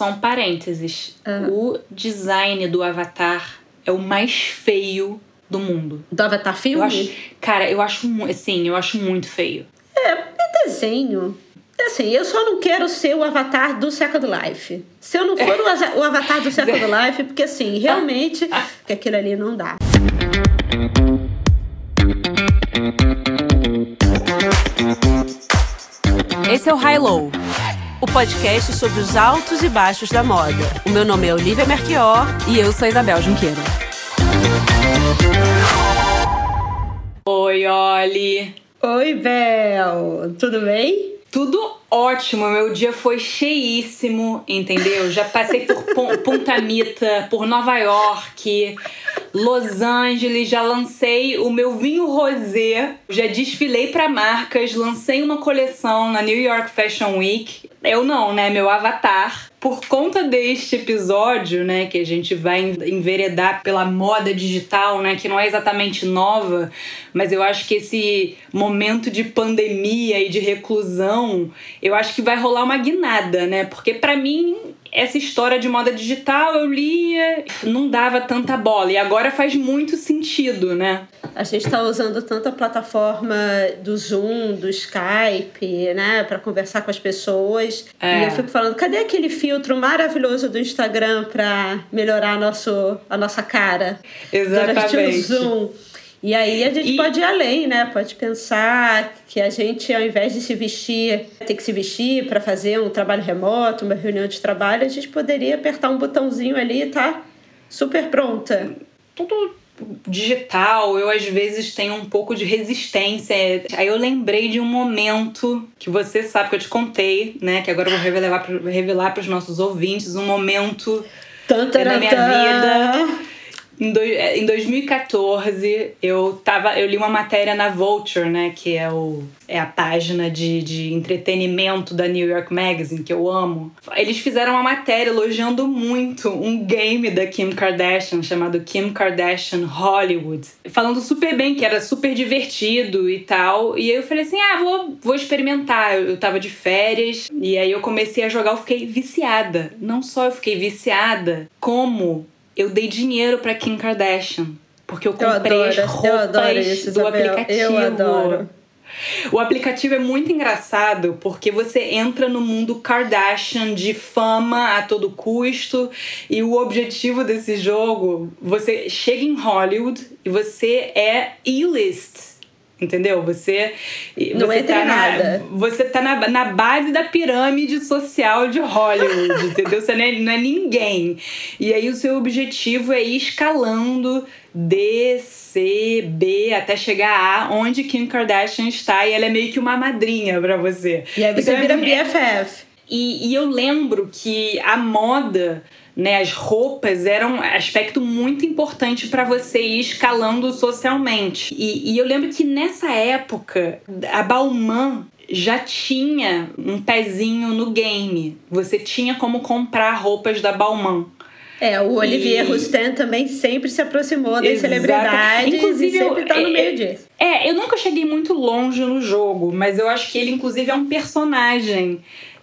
Só um parênteses. O design do Avatar é o mais feio do mundo. Do Avatar filme? Eu acho, cara, eu acho, assim, eu acho muito feio. É, é desenho. É Assim, eu só não quero ser o avatar do Second Life. Se eu não for o, asa- o avatar do Second Life, porque assim, realmente, porque aquilo ali não dá. Esse é o High Low, o podcast sobre os altos e baixos da moda. O meu nome é Olivia Merquior E eu sou a Isabel Junqueira. Oi, Oli. Oi, Bel, tudo bem? Tudo ótimo, meu dia foi cheíssimo, entendeu? Já passei por Pon- Punta Mita, por Nova York, Los Angeles, já lancei o meu vinho rosé, já desfilei para marcas, lancei uma coleção na New York Fashion Week. Eu não, né? Meu avatar. Por conta deste episódio, né, que a gente vai en- enveredar pela moda digital, né, que não é exatamente nova, mas eu acho que esse momento de pandemia e de reclusão, eu acho que vai rolar uma guinada, né? Porque pra mim essa história de moda digital eu lia, não dava tanta bola e agora faz muito sentido, né? A gente está usando tanto a plataforma do Zoom, do Skype, né, para conversar com as pessoas. É. E eu fico falando, cadê aquele filtro maravilhoso do Instagram para melhorar nosso, a nossa cara durante o Exatamente. Zoom? E aí a gente E- pode ir além, né? Pode pensar que a gente, ao invés de se vestir, ter que se vestir para fazer um trabalho remoto, uma reunião de trabalho, a gente poderia apertar um botãozinho ali e tá super pronta. tudo digital, eu às vezes tenho um pouco de resistência. Aí eu lembrei de um momento que você sabe que eu te contei, né? Que agora eu vou revelar, pro- revelar para os nossos ouvintes um momento da minha vida. Em, doi- é, em 2014, eu, tava, eu li uma matéria na Vulture, né? Que é, o, é a página de, de entretenimento da New York Magazine, que eu amo. Eles fizeram uma matéria elogiando muito um game da Kim Kardashian chamado Kim Kardashian Hollywood. Falando super bem, que era super divertido e tal. E aí eu falei assim: ah, vou, vou experimentar. Eu, eu tava de férias e aí eu comecei a jogar, eu fiquei viciada. Não só eu fiquei viciada, como eu dei dinheiro pra Kim Kardashian. Porque eu Eu comprei adoro, as eu roupas adoro isso, do aplicativo. Eu adoro. O aplicativo é muito engraçado porque você entra no mundo Kardashian de fama a todo custo e o objetivo desse jogo, você chega em Hollywood e você é E-list. Entendeu? Você, Não você entra tá em na, nada. Você tá na, na base da pirâmide social de Hollywood, entendeu? Você não é, não é ninguém. E aí o seu objetivo é ir escalando D, C, B, até chegar a onde Kim Kardashian está. E ela é meio que uma madrinha pra você. E aí você Então, vira é- BFF. e, e eu lembro que a moda, né, as roupas eram um aspecto muito importante para você ir escalando socialmente. E, e eu lembro que nessa época a Balmain já tinha um pezinho no game. Você tinha como comprar roupas da Balmain. É, o Olivier E- Roustin também sempre se aproximou das Exato. celebridades Inclusive, e sempre eu- tá no é- meio disso. É, eu nunca cheguei muito longe no jogo, mas eu acho que ele, inclusive, é um personagem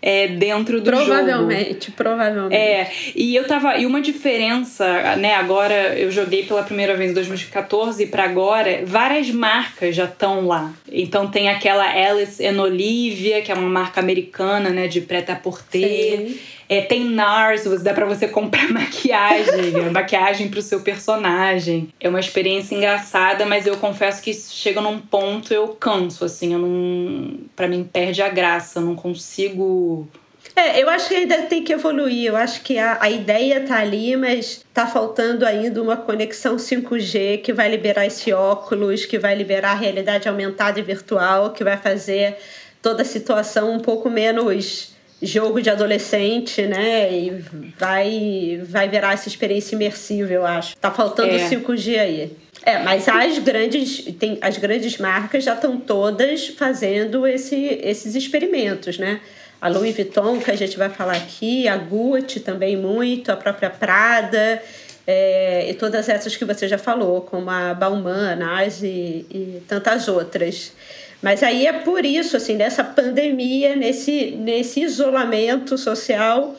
é, dentro do jogo. Provavelmente, provavelmente. É, e eu tava. E uma diferença, né? Agora eu joguei pela primeira vez em 2014 e pra agora, várias marcas já estão lá. Então tem aquela Alice and Olivia, que é uma marca americana, né? De preta-à-porter. É, tem NARS, dá pra você comprar maquiagem, maquiagem pro seu personagem. É uma experiência engraçada, mas eu confesso que chega num ponto eu canso, assim, eu não. Pra mim perde a graça, eu não consigo. É, eu acho que ainda tem que evoluir. Eu acho que a, a ideia tá ali, mas tá faltando ainda uma conexão 5G que vai liberar esse óculos, que vai liberar a realidade aumentada e virtual, que vai fazer toda a situação um pouco menos jogo de adolescente, né? E vai, vai virar essa experiência imersiva, eu acho. Tá faltando É. 5G aí. É, mas as grandes, tem, as grandes marcas já estão todas fazendo esse, esses experimentos, né? A Louis Vuitton, que a gente vai falar aqui, a Gucci também muito, a própria Prada, é, e todas essas que você já falou, como a Balmain, a Nars e, e tantas outras. Mas aí é por isso, assim, nessa pandemia, nesse, nesse isolamento social,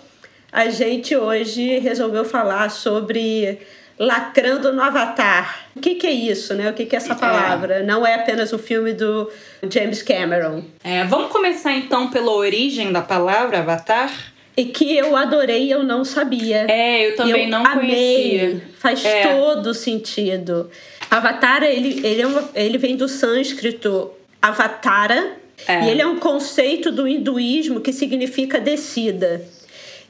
a gente hoje resolveu falar sobre lacrando no Avatar. O que, que é isso, né? O que, que é essa é. palavra? É. Não é apenas o filme do James Cameron. É, vamos começar então pela origem da palavra Avatar? E que eu adorei, eu não sabia. É, eu também eu não amei. conhecia. Faz é. todo sentido. Avatar, ele, ele, é uma, ele vem do sânscrito avatara, é. e ele é um conceito do hinduísmo que significa descida.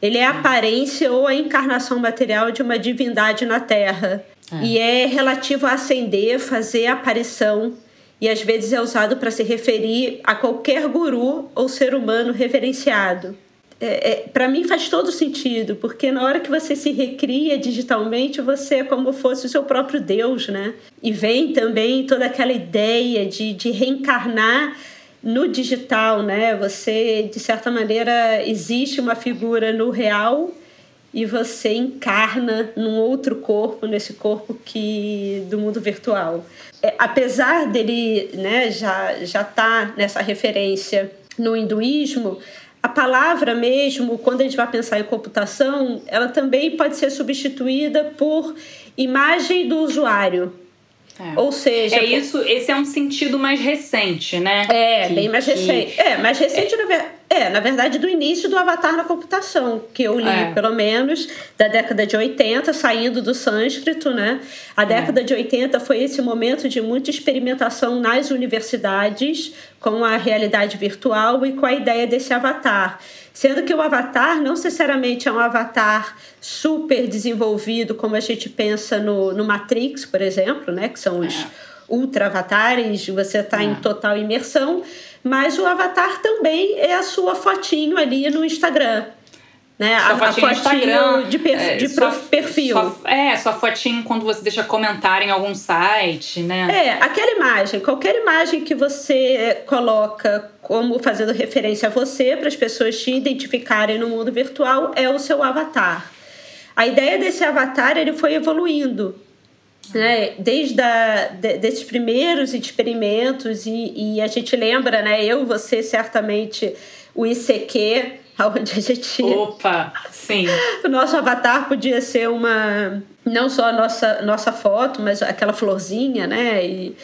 Ele é a aparência ou a encarnação material de uma divindade na Terra. É. E é relativo a ascender, fazer aparição. E às vezes é usado para se referir a qualquer guru ou ser humano reverenciado. É, é, para mim faz todo sentido, porque na hora que você se recria digitalmente, você é como fosse o seu próprio Deus, né? E vem também toda aquela ideia de, de reencarnar no digital, né? Você, de certa maneira, existe uma figura no real e você encarna num outro corpo, nesse corpo que do mundo virtual. É, apesar dele, né, já já tá nessa referência no hinduísmo, a palavra mesmo, quando a gente vai pensar em computação, ela também pode ser substituída por imagem do usuário. É. Ou seja. É isso, esse é um sentido mais recente, né? É, que, bem mais que... recente. É, mais recente, é. Na, é, na verdade, do início do Avatar na computação, que eu li, é. pelo menos, da década de 80, saindo do sânscrito, né? A é. década de 80 foi esse momento de muita experimentação nas universidades com a realidade virtual e com a ideia desse avatar. Sendo que o avatar não necessariamente é um avatar super desenvolvido, como a gente pensa no, no Matrix, por exemplo, né? que são os é. Ultra avatares, você está é. em total imersão, mas o avatar também é a sua fotinho ali no Instagram né? Sua a, fotinho, a fotinho de, per, é, de sua, perfil. Sua, é, sua fotinho quando você deixa comentário em algum site, né? É, aquela imagem, qualquer imagem que você coloca como fazendo referência a você, para as pessoas te identificarem no mundo virtual, é o seu avatar. A ideia desse avatar ele foi evoluindo. Né? Desde a, de, desses primeiros experimentos, e, e a gente lembra, né? Eu, você certamente, o ICQ, onde a gente. Opa! Sim. o nosso avatar podia ser uma. Não só a nossa, nossa foto, mas aquela florzinha, né? E,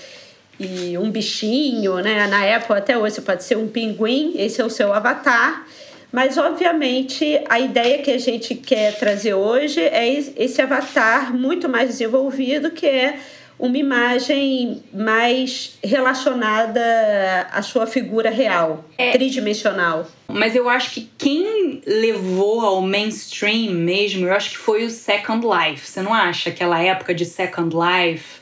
e um bichinho, né? Na época, até hoje, pode ser um pinguim, esse é o seu avatar. Mas, obviamente, a ideia que a gente quer trazer hoje é esse avatar muito mais desenvolvido, que é uma imagem mais relacionada à sua figura real, é. tridimensional. Mas eu acho que quem levou ao mainstream mesmo, eu acho que foi o Second Life. Você não acha? Aquela época de Second Life.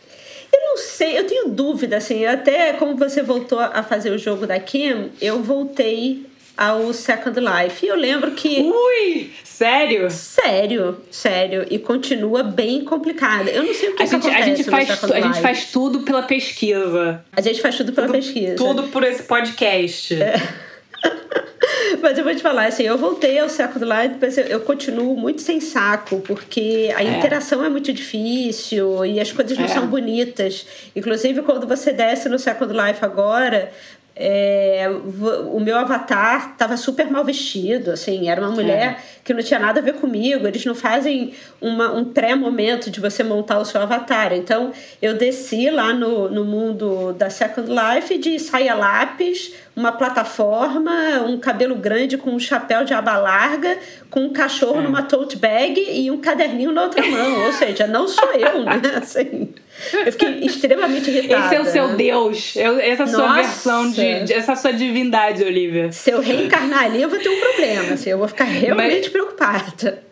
Eu não sei, eu tenho dúvida, assim, até como você voltou a fazer o jogo da Kim, eu voltei ao Second Life. E eu lembro que. Ui! Sério? Sério, sério. E continua bem complicada. Eu não sei o que, a gente, acontece. A gente, faz a gente faz tudo pela pesquisa. A gente faz tudo pela tudo, pesquisa. Tudo por esse podcast. É. Mas eu vou te falar, assim, eu voltei ao Second Life, mas eu, eu continuo muito sem saco, porque a é. interação é muito difícil e as coisas não é. são bonitas. Inclusive, quando você desce no Second Life agora, é, o meu avatar estava super mal vestido, assim, era uma mulher é. que não tinha nada a ver comigo. Eles não fazem uma, um pré-momento de você montar o seu avatar. Então, eu desci lá no, no mundo da Second Life de saia lápis, uma plataforma, um cabelo grande com um chapéu de aba larga, com um cachorro é. numa tote bag e um caderninho na outra mão. Ou seja, não sou eu, né? Assim, eu fiquei extremamente irritada. Esse é o seu Deus. Essa é a sua Nossa. versão de, de, Essa sua divindade, Olivia. Se eu reencarnar ali, eu vou ter um problema. Assim, eu vou ficar realmente Mas... preocupada.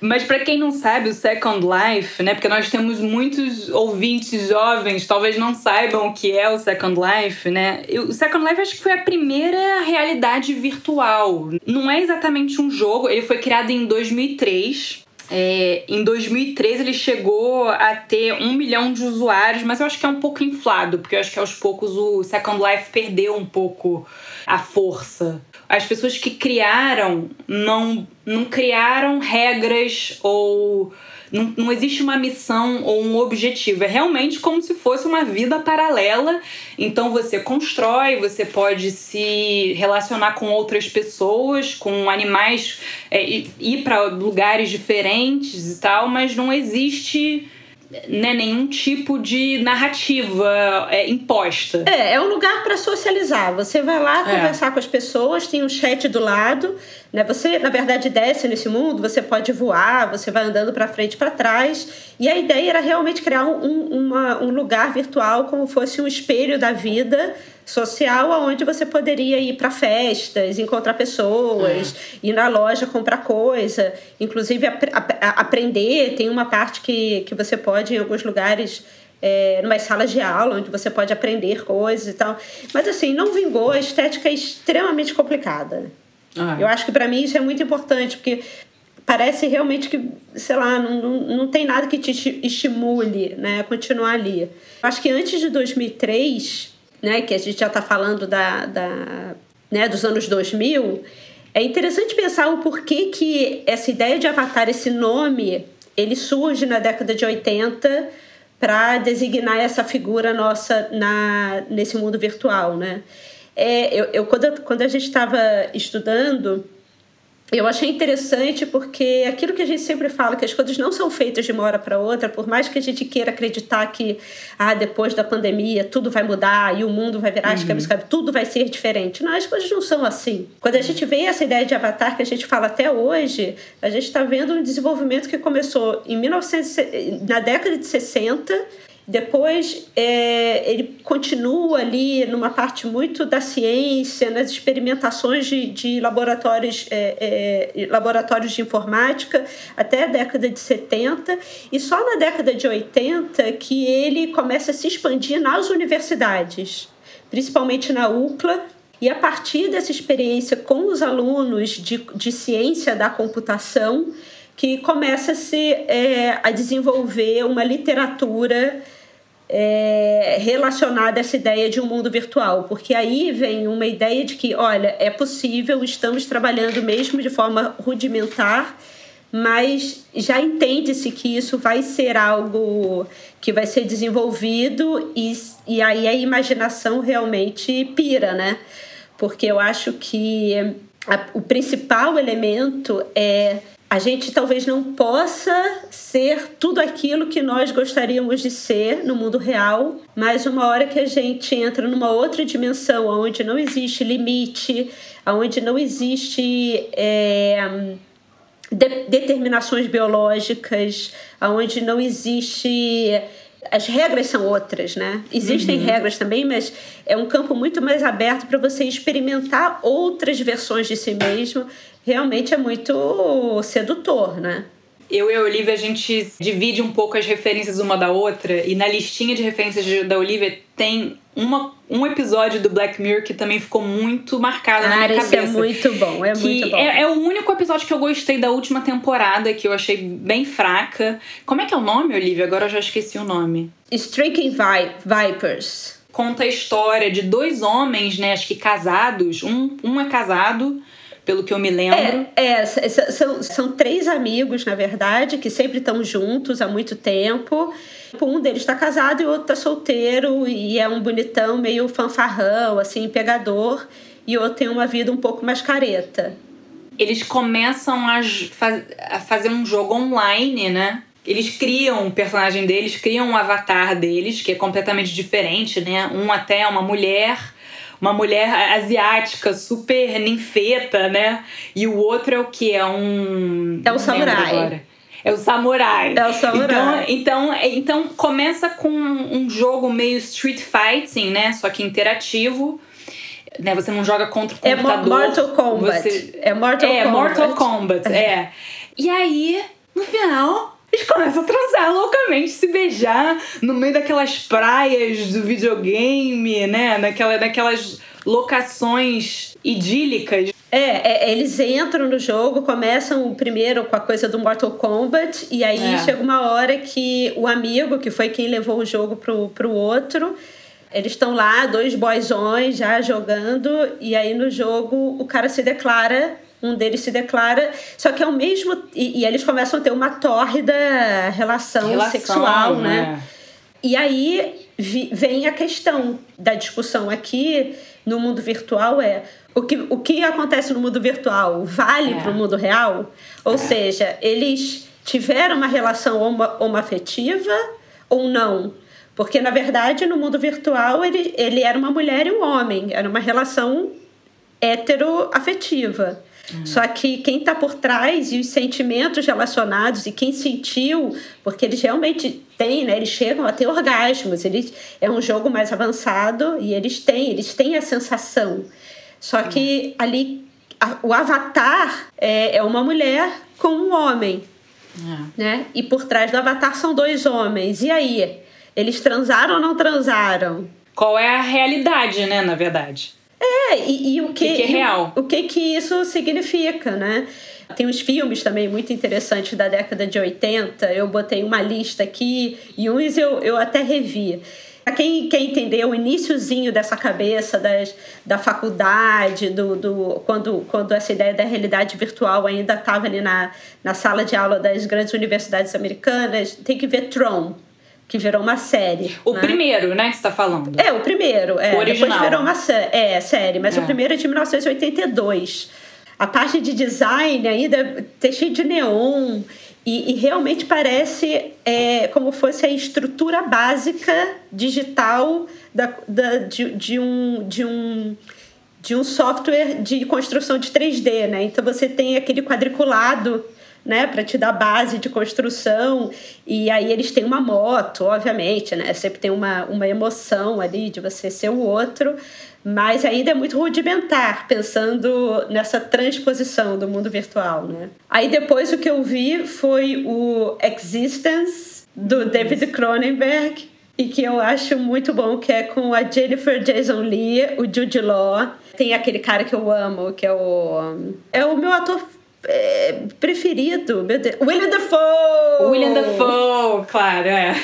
Mas para quem não sabe, o Second Life, né? Porque nós temos muitos ouvintes jovens, talvez não saibam o que é o Second Life, né? O Second Life acho que foi a primeira realidade virtual. Não é exatamente um jogo, ele foi criado em 2003. É, em 2013 ele chegou a ter um milhão de usuários, mas eu acho que é um pouco inflado, porque eu acho que aos poucos o Second Life perdeu um pouco a força. as pessoas que criaram não, não criaram regras ou não, não existe uma missão ou um objetivo. É realmente como se fosse uma vida paralela. Então você constrói, você pode se relacionar com outras pessoas, com animais, é, ir para lugares diferentes e tal, mas não existe né, nenhum tipo de narrativa é, imposta. É, é um lugar para socializar. Você vai lá é. conversar com as pessoas, tem um chat do lado, né? Você, na verdade, desce nesse mundo, você pode voar, você vai andando para frente e para trás. E a ideia era realmente criar um, uma, um lugar virtual como fosse um espelho da vida social onde você poderia ir para festas, encontrar pessoas, é. ir na loja comprar coisa, inclusive ap aprender. Tem uma parte que, que você pode, em alguns lugares, é, numa salas de aula, onde você pode aprender coisas e tal. Mas assim, não vingou, a estética é extremamente complicada. Ah. Eu acho que para mim isso é muito importante, porque parece realmente que, sei lá, não, não, não tem nada que te estimule né, a continuar ali. Acho que antes de 2003 né, que a gente já está falando da, da, né, dos anos 2000, é interessante pensar o porquê que essa ideia de avatar, esse nome, ele surge na década de 80 para designar essa figura nossa na, nesse mundo virtual, né? É, eu, eu quando, quando a gente estava estudando, eu achei interessante porque aquilo que a gente sempre fala, que as coisas não são feitas de uma hora para outra, por mais que a gente queira acreditar que ah, depois da pandemia tudo vai mudar e o mundo vai virar uhum. de cabeça, tudo vai ser diferente. Não, as coisas não são assim. Quando a gente vê essa ideia de avatar que a gente fala até hoje, a gente está vendo um desenvolvimento que começou em 1900, na década de 60 depois, é, ele continua ali numa parte muito da ciência, nas experimentações de, de laboratórios, é, é, laboratórios de informática, até a década de 70, e só na década de 80 que ele começa a se expandir nas universidades, principalmente na UCLA, e a partir dessa experiência com os alunos de, de ciência da computação, que começa -se, é, a desenvolver uma literatura é, relacionada a essa ideia de um mundo virtual, porque aí vem uma ideia de que, olha, é possível, estamos trabalhando mesmo de forma rudimentar, mas já entende-se que isso vai ser algo que vai ser desenvolvido e, e aí a imaginação realmente pira, né? Porque eu acho que a, o principal elemento é a gente talvez não possa ser tudo aquilo que nós gostaríamos de ser no mundo real, mas uma hora que a gente entra numa outra dimensão, onde não existe limite, onde não existe é, de, determinações biológicas, onde não existe as regras são outras, né? Existem uhum. regras também, mas é um campo muito mais aberto para você experimentar outras versões de si mesmo realmente é muito sedutor, né? Eu e a Olivia, a gente divide um pouco as referências uma da outra, e na listinha de referências da Olivia tem uma, um episódio do Black Mirror que também ficou muito marcado ah, na minha cabeça. é muito bom, é muito bom. É, é, o único episódio que eu gostei da última temporada, que eu achei bem fraca. Como é que é o nome, Olivia? Agora eu já esqueci o nome. Striking Vi Vipers. Conta a história de dois homens, né, acho que casados. Um, um é casado pelo que eu me lembro. É, é são, são três amigos, na verdade, que sempre estão juntos há muito tempo. Um deles está casado e o outro está solteiro e é um bonitão meio fanfarrão, assim, pegador. E o outro tem uma vida um pouco mais careta. Eles começam a, faz, a fazer um jogo online, né? Eles criam o personagem deles, criam um avatar deles, que é completamente diferente, né? Um até é uma mulher uma mulher asiática super ninfeta, né? E o outro é o que? É um. É o samurai. É o samurai. É o samurai. Então, então, então começa com um jogo meio street fighting, né? Só que interativo. Né? Você não joga contra o computador. É Mortal Kombat. Você... É Mortal é, Kombat. É Mortal Kombat, é. E aí, no final, eles começam a transar loucamente, se beijar no meio daquelas praias do videogame, né? Naquela, naquelas locações idílicas. É, é, eles entram no jogo, começam primeiro com a coisa do Mortal Kombat, e aí é. chega uma hora que o amigo, que foi quem levou o jogo pro, pro outro, Eles estão lá, dois boyzões já jogando, e aí no jogo o cara se declara um deles se declara, só que é o mesmo. E, e eles começam a ter uma tórrida relação, relação sexual, né? né? E aí vi, vem a questão da discussão aqui no mundo virtual é o que, o que acontece no mundo virtual vale é. para o mundo real? Ou é. seja, eles tiveram uma relação homoafetiva ou não? Porque, na verdade, no mundo virtual ele, ele era uma mulher e um homem, era uma relação heteroafetiva. Uhum. Só que quem está por trás e os sentimentos relacionados e quem sentiu, porque eles realmente têm, né? Eles chegam a ter orgasmos. Eles, é um jogo mais avançado e eles têm, eles têm a sensação. Só que uhum. ali a, o avatar é, é uma mulher com um homem. Uhum. Né? E por trás do avatar são dois homens. E aí? Eles transaram ou não transaram? Qual é a realidade, né, na verdade? É, e, e o que, que, é real. o que que isso significa, né? Tem uns filmes também muito interessantes da década de 80. Eu botei uma lista aqui e uns eu, eu até revi. Para quem quer entender o iníciozinho dessa cabeça das, da faculdade, do, do, quando, quando essa ideia da realidade virtual ainda estava ali na, na sala de aula das grandes universidades americanas, tem que ver Tron, que virou uma série. O né? primeiro, né, que você tá falando? É, o primeiro. É. O original. Depois virou uma sé é, série, mas é. o primeiro é de 1982. A parte de design ainda tem cheio de neon e, e realmente parece é, como fosse a estrutura básica digital da, da, de, de, um, de, um, de um software de construção de 3D, né? Então você tem aquele quadriculado né, para te dar base de construção. E aí eles têm uma moto, obviamente, né? Sempre tem uma, uma emoção ali de você ser o outro, mas ainda é muito rudimentar, pensando nessa transposição do mundo virtual, né? Aí depois o que eu vi foi o Existence do David Cronenberg, e que eu acho muito bom, que é com a Jennifer Jason Leigh, o Jude Law. Tem aquele cara que eu amo, que é o... É o meu ator é, preferido, meu Deus. William Dafoe! William Dafoe, claro, é.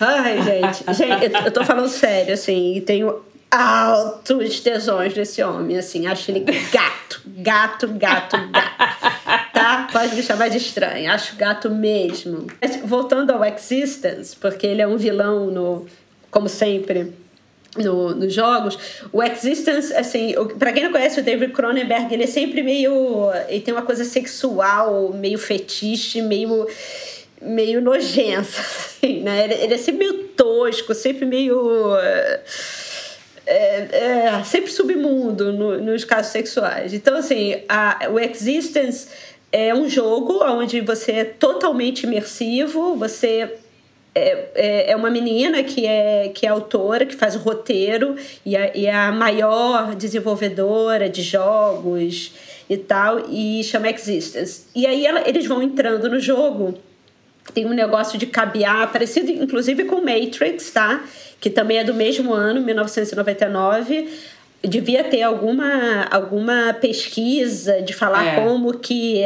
Ai, gente, gente, eu, tô falando sério, assim, e tenho altos tesões desse homem, assim, acho ele gato, gato, gato, gato, tá? Pode me chamar de estranho, acho gato mesmo. Mas, voltando ao Existence, porque ele é um vilão no, como sempre, no, nos jogos. O Existence, assim, para quem não conhece o David Cronenberg, ele é sempre meio. Ele tem uma coisa sexual, meio fetiche, meio. meio nojenta, assim, né? Ele, ele é sempre meio tosco, sempre meio. É, é, sempre submundo no, nos casos sexuais. Então, assim, a, o Existence é um jogo onde você é totalmente imersivo, você é, é, é uma menina que é, que é autora, que faz o roteiro e é, e é a maior desenvolvedora de jogos e tal, e chama Existence. E aí ela, eles vão entrando no jogo, tem um negócio de cabear, parecido inclusive com Matrix, tá? Que também é do mesmo ano, 1999 devia ter alguma, alguma pesquisa de falar é. como que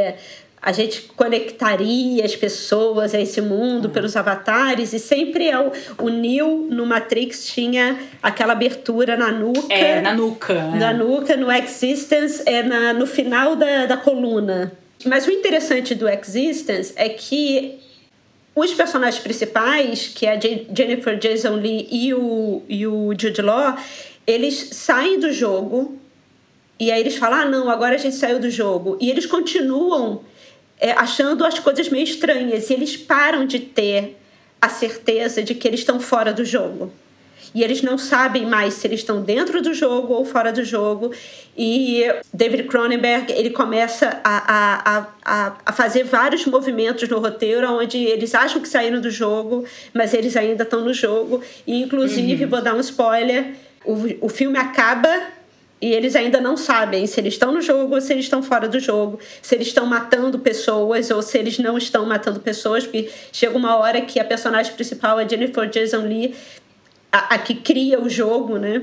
a gente conectaria as pessoas a esse mundo uhum. pelos avatares e sempre é o, o Neo no Matrix tinha aquela abertura na nuca. É, na nuca. Na é. nuca, no Existence, é na, no final da, da coluna. Mas o interessante do Existence é que os personagens principais, que é a Jennifer Jason Lee e o, e o Jude Law, eles saem do jogo e aí eles falam: ah, não, agora a gente saiu do jogo. E eles continuam é, achando as coisas meio estranhas e eles param de ter a certeza de que eles estão fora do jogo. E eles não sabem mais se eles estão dentro do jogo ou fora do jogo. E David Cronenberg ele começa a, a, a, a fazer vários movimentos no roteiro onde eles acham que saíram do jogo, mas eles ainda estão no jogo. E, inclusive, uhum. vou dar um spoiler: o, o filme acaba e eles ainda não sabem se eles estão no jogo ou se eles estão fora do jogo, se eles estão matando pessoas ou se eles não estão matando pessoas, porque chega uma hora que a personagem principal, a Jennifer Jason Lee, a, a que cria o jogo, né?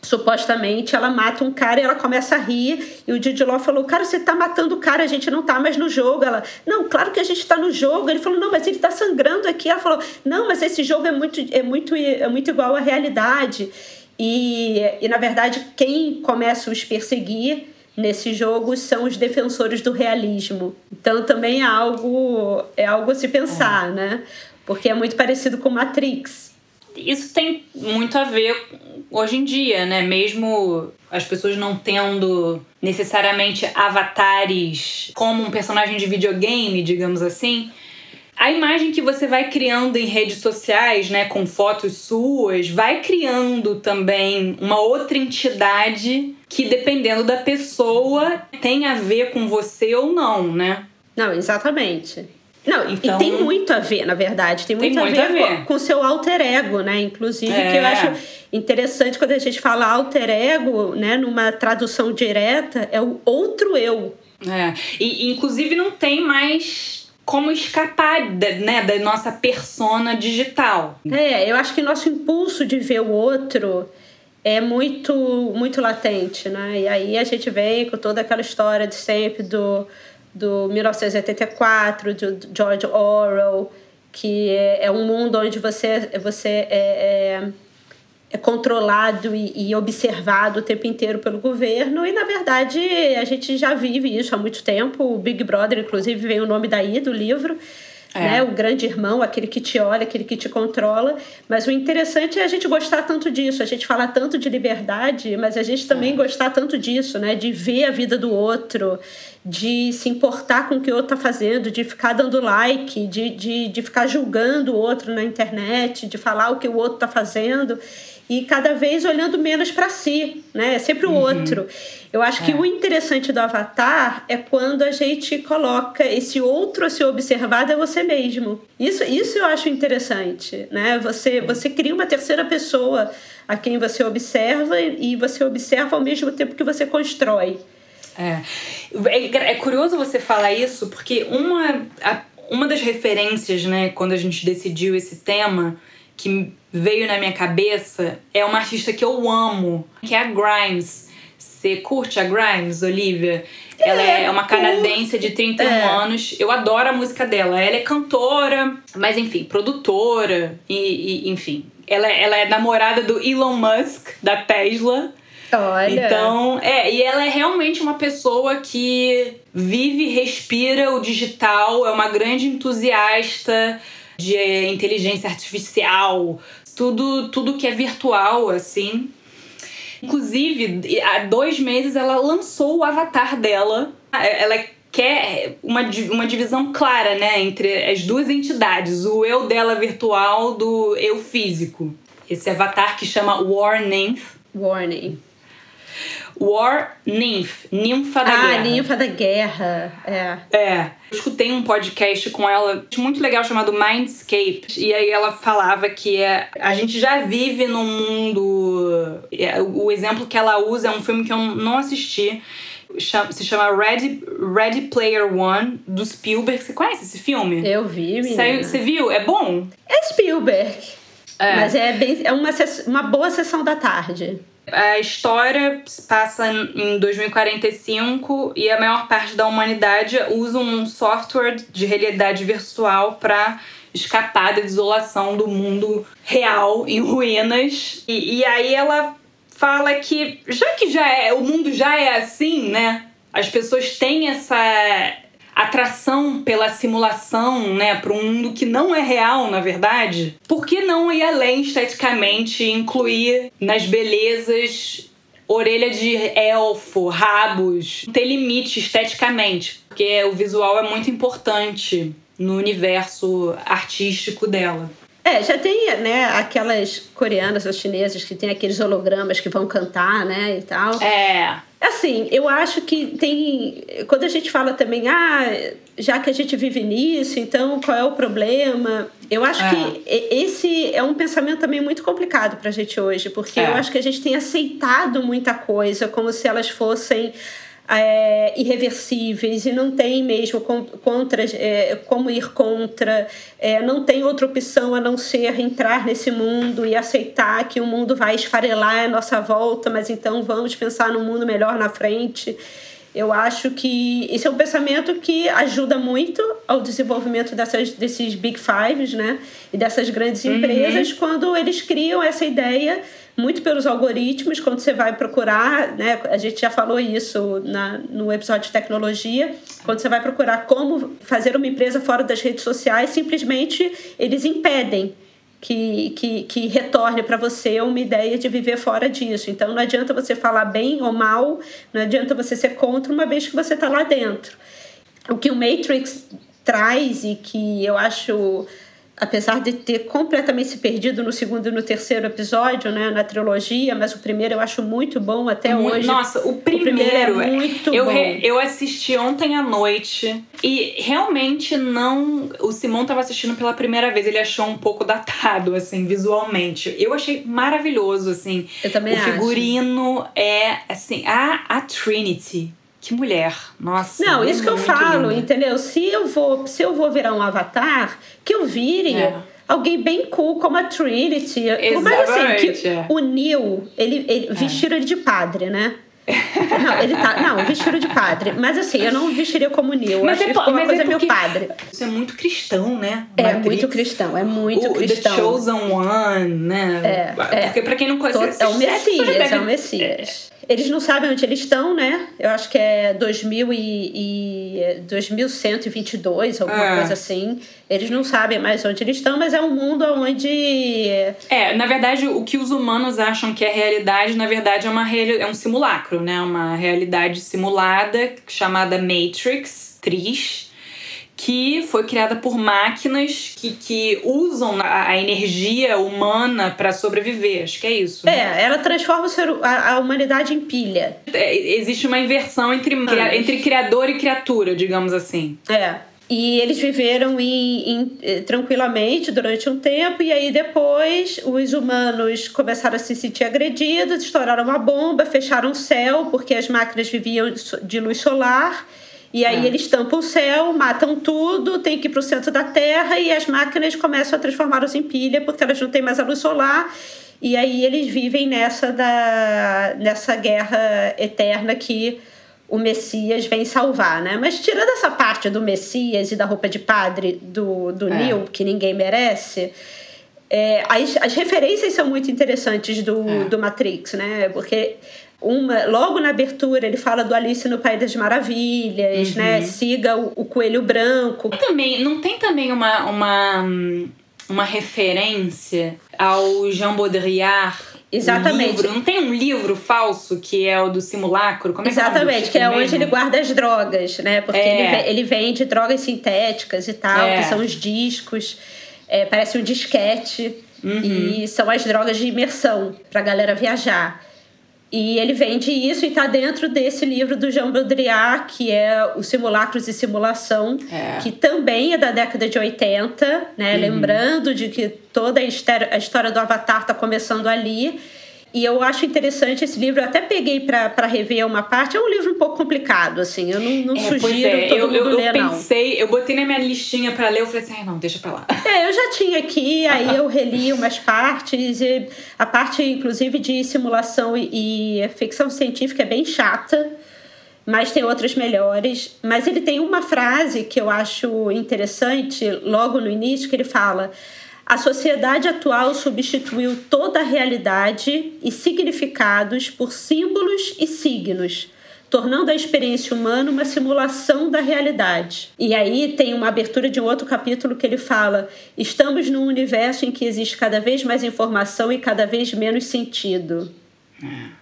supostamente ela mata um cara e ela começa a rir e o Didi falou, cara, você tá matando o cara, a gente não tá mais no jogo. Ela, não, claro que a gente tá no jogo. Ele falou, não, mas ele tá sangrando aqui. Ela falou, não, mas esse jogo é muito, é muito, é muito igual à realidade. E, e na verdade, quem começa a os perseguir nesse jogo são os defensores do realismo. Então também é algo, é algo a se pensar, é. né? Porque é muito parecido com Matrix. Isso tem muito a ver hoje em dia, né? Mesmo as pessoas não tendo necessariamente avatares como um personagem de videogame, digamos assim, a imagem que você vai criando em redes sociais, né, com fotos suas, vai criando também uma outra entidade que, dependendo da pessoa, tem a ver com você ou não, né? Não, exatamente. Não, então, e tem muito a ver, na verdade. Tem muito, tem muito a, ver a ver, com o seu alter ego, né? Inclusive, é. que eu é. acho interessante quando a gente fala alter ego, né? Numa tradução direta, é o outro eu. É. E, inclusive, não tem mais como escapar né, da nossa persona digital. É, eu acho que nosso impulso de ver o outro é muito muito latente, né? E aí a gente vem com toda aquela história de sempre do, do 1984, de George Orwell, que é, é um mundo onde você, você é é controlado e, e, observado o tempo inteiro pelo governo. E na verdade a gente já vive isso há muito tempo. O Big Brother inclusive vem o nome daí do livro é. né? O grande irmão aquele que te olha aquele que te controla. Mas o interessante é a gente gostar tanto disso a gente falar tanto de liberdade mas a gente também é. gostar tanto disso né? De ver a vida do outro de se importar com o que o outro está fazendo, de ficar dando like, de, de, de ficar julgando o outro na internet, de falar o que o outro está fazendo e cada vez olhando menos para si, né? É sempre o uhum. outro. Eu acho é. que o interessante do avatar é quando a gente coloca esse outro a ser observado é você mesmo. Isso, isso eu acho interessante, né? Você, você cria uma terceira pessoa a quem você observa e você observa ao mesmo tempo que você constrói. É, é, é curioso você falar isso porque uma, a, uma das referências, né, quando a gente decidiu esse tema que veio na minha cabeça é uma artista que eu amo, que é a Grimes. Você curte a Grimes, Olivia? Ela é, é uma canadense de 31 é. anos. Eu adoro a música dela. Ela é cantora, mas enfim, produtora e, e enfim. Ela, ela é namorada do Elon Musk, da Tesla. Olha. Então, é, e ela é realmente uma pessoa que vive e respira o digital, é uma grande entusiasta de inteligência artificial, tudo, tudo que é virtual, assim. Inclusive, há dois meses ela lançou o avatar dela. Ela quer uma, uma divisão clara, né, entre as duas entidades, o eu dela virtual do eu físico. Esse avatar que chama Warning. Warning. War Nymph, Ninfa da ah, Guerra. Ah, Ninfa da Guerra, é. É. Eu escutei um podcast com ela muito legal chamado Mindscape. E aí ela falava que é, a gente já vive num mundo. É, o exemplo que ela usa é um filme que eu não assisti. Se chama Ready, Ready Player One, do Spielberg. Você conhece esse filme? Eu vi, menina. Você viu? É bom? É Spielberg. É. Mas é, bem, é uma, uma boa sessão da tarde. A história passa em 2045 e a maior parte da humanidade usa um software de realidade virtual para escapar da desolação do mundo real em ruínas. E, e aí ela fala que já que já é, o mundo já é assim, né? As pessoas têm essa atração pela simulação, né, para um mundo que não é real, na verdade, por que não ir além esteticamente, incluir nas belezas orelha de elfo, rabos, ter limite esteticamente, porque o visual é muito importante no universo artístico dela. É, já tem, né, aquelas coreanas ou chinesas que tem aqueles hologramas que vão cantar, né, e tal. É. Assim, eu acho que tem. Quando a gente fala também, ah, já que a gente vive nisso, então qual é o problema? Eu acho é. que esse é um pensamento também muito complicado pra gente hoje, porque é. eu acho que a gente tem aceitado muita coisa como se elas fossem é, irreversíveis e não tem mesmo contra, é, como ir contra, é, não tem outra opção a não ser entrar nesse mundo e aceitar que o mundo vai esfarelar à nossa volta, mas então vamos pensar num mundo melhor na frente. Eu acho que esse é um pensamento que ajuda muito ao desenvolvimento dessas, desses Big Fives, né? E dessas grandes uhum. empresas, quando eles criam essa ideia muito pelos algoritmos, quando você vai procurar, né, a gente já falou isso na, no episódio de tecnologia, quando você vai procurar como fazer uma empresa fora das redes sociais, simplesmente eles impedem que, que, que retorne para você uma ideia de viver fora disso. Então não adianta você falar bem ou mal, não adianta você ser contra uma vez que você está lá dentro. O que o Matrix traz e que eu acho apesar de ter completamente se perdido no segundo e no terceiro episódio, né, na trilogia, mas o primeiro eu acho muito bom até muito, hoje. Nossa, o primeiro, o primeiro é muito eu bom. Re, eu assisti ontem à noite e realmente não. O Simon estava assistindo pela primeira vez, ele achou um pouco datado, assim, visualmente. Eu achei maravilhoso, assim. Eu também o figurino acho. é, assim, a, a Trinity que mulher, nossa. Não, isso que eu falo, linda. entendeu? Se eu vou, se eu vou virar um avatar, que eu vire é. alguém bem cool como a Trinity. Exatamente. Mas assim, que é. o Neil, ele, ele é. vestiram ele de padre, né? Não, ele tá. Não, vestido de padre. Mas assim, eu não vestiria como Neil. Mas acho é, que ficou uma coisa é meu padre. Isso é muito cristão, né? É Matrix. muito cristão, é muito o, cristão. The Chosen One, né? É, é. Porque pra quem não conhece. É o Messias, é o Messias. Eles não sabem onde eles estão, né? Eu acho que é 2000 e, e 2122, alguma é. coisa assim. Eles não sabem mais onde eles estão, mas é um mundo onde. É, na verdade, o que os humanos acham que é realidade, na verdade, é, uma é um simulacro, né? Uma realidade simulada chamada Matrix, Tris que foi criada por máquinas que, que usam a, a energia humana para sobreviver. Acho que é isso. Né? É, ela transforma o ser, a, a humanidade em pilha. É, existe uma inversão entre, ah, entre criador e criatura, digamos assim. É. E eles viveram em, em, eh, tranquilamente durante um tempo, e aí depois os humanos começaram a se sentir agredidos, estouraram uma bomba, fecharam o céu, porque as máquinas viviam de luz solar e aí é. eles tampam o céu, matam tudo, tem que ir para o centro da Terra e as máquinas começam a transformá-los em pilha porque elas não têm mais a luz solar. E aí eles vivem nessa, da, nessa guerra eterna que o Messias vem salvar, né? Mas tirando essa parte do Messias e da roupa de padre do, do é. Neil, que ninguém merece, é, as, as referências são muito interessantes do, é. do Matrix, né? Porque uma, logo na abertura ele fala do Alice no País das Maravilhas, né? uhum. né? Siga o, o, coelho branco. Também não tem também uma uma, uma referência ao Jean Baudrillard Exatamente. Um não tem um livro falso que é o do simulacro? Como é Exatamente, que, é, que é onde ele guarda as drogas, né? Porque é. ele, ele vende drogas sintéticas e tal, é. que são os discos, é, parece um disquete. Uhum. E são as drogas de imersão pra galera viajar. E ele vende isso e está dentro desse livro do Jean Baudrillard, que é o Simulacros e Simulação, é. que também é da década de 80, né? Uhum. Lembrando de que toda a história do Avatar está começando ali. E eu acho interessante esse livro, eu até peguei para rever uma parte. É um livro um pouco complicado, assim, eu não, não é, sugiro é. todo eu, mundo eu, ler, eu pensei, não. Eu botei na minha listinha para ler, eu falei assim, ai não, deixa pra lá. É, eu já tinha aqui, aí eu reli umas partes, e a parte, inclusive, de simulação e, e ficção científica é bem chata mas tem outras melhores. Mas ele tem uma frase que eu acho interessante, logo no início, que ele fala: a sociedade atual substituiu toda a realidade e significados por símbolos e signos, tornando a experiência humana uma simulação da realidade. E aí tem uma abertura de um outro capítulo que ele fala: estamos num universo em que existe cada vez mais informação e cada vez menos sentido.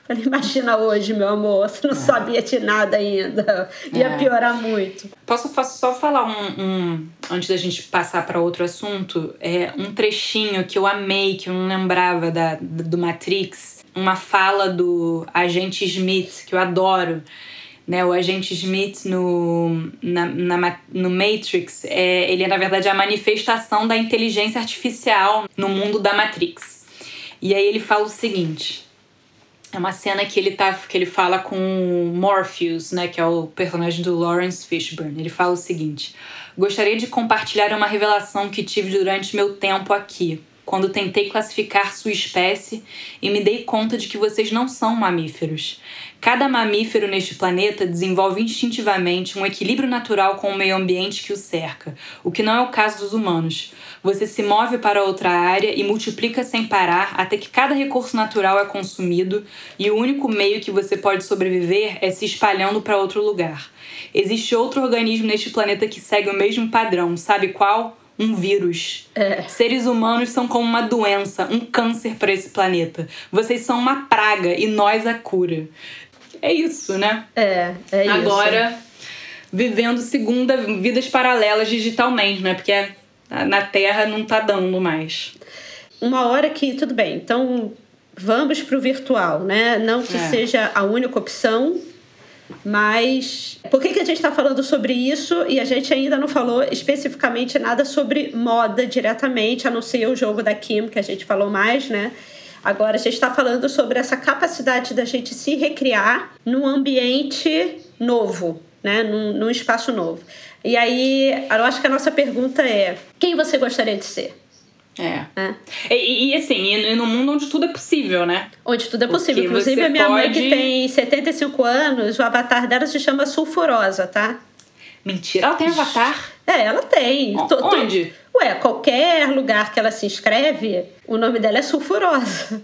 Falei, imagina hoje, meu amor, você não é. sabia de nada ainda. Ia é. piorar muito. Posso só falar um, um antes da gente passar para outro assunto? É um trechinho que eu amei, que eu não lembrava da, do Matrix. Uma fala do agente Smith, que eu adoro. Né, o agente Smith no, na, na, no Matrix, é, ele é na verdade a manifestação da inteligência artificial no mundo da Matrix. E aí ele fala o seguinte: É uma cena que ele tá que ele fala com Morpheus, né, que é o personagem do Lawrence Fishburne. Ele fala o seguinte: "Gostaria de compartilhar uma revelação que tive durante meu tempo aqui, quando tentei classificar sua espécie e me dei conta de que vocês não são mamíferos. Cada mamífero neste planeta desenvolve instintivamente um equilíbrio natural com o meio ambiente que o cerca, o que não é o caso dos humanos. Você se move para outra área e multiplica sem parar até que cada recurso natural é consumido e o único meio que você pode sobreviver é se espalhando para outro lugar. Existe outro organismo neste planeta que segue o mesmo padrão, sabe qual? um vírus. É. Seres humanos são como uma doença, um câncer para esse planeta. Vocês são uma praga e nós a cura. É isso, né? É, é isso. Agora, vivendo segunda vidas paralelas digitalmente, né? Porque na Terra não tá dando mais. Uma hora que, tudo bem, então vamos para o virtual, né? Não que É. seja a única opção, mas por que, que a gente está falando sobre isso e a gente ainda não falou especificamente nada sobre moda diretamente, a não ser o jogo da Kim, que a gente falou mais, né? Agora a gente está falando sobre essa capacidade da gente se recriar num ambiente novo, né? Num, num espaço novo. E aí, eu acho que a nossa pergunta é: quem você gostaria de ser? É. né? E, e, assim, e no mundo onde tudo é possível, né? Onde tudo é possível. Porque Inclusive, a minha mãe, que pode- tem 75 anos, o avatar dela se chama Sulfurosa, tá? Mentira. Ela tem avatar? É, ela tem. O- onde? Ué, qualquer lugar que ela se inscreve, o nome dela é Sulfurosa.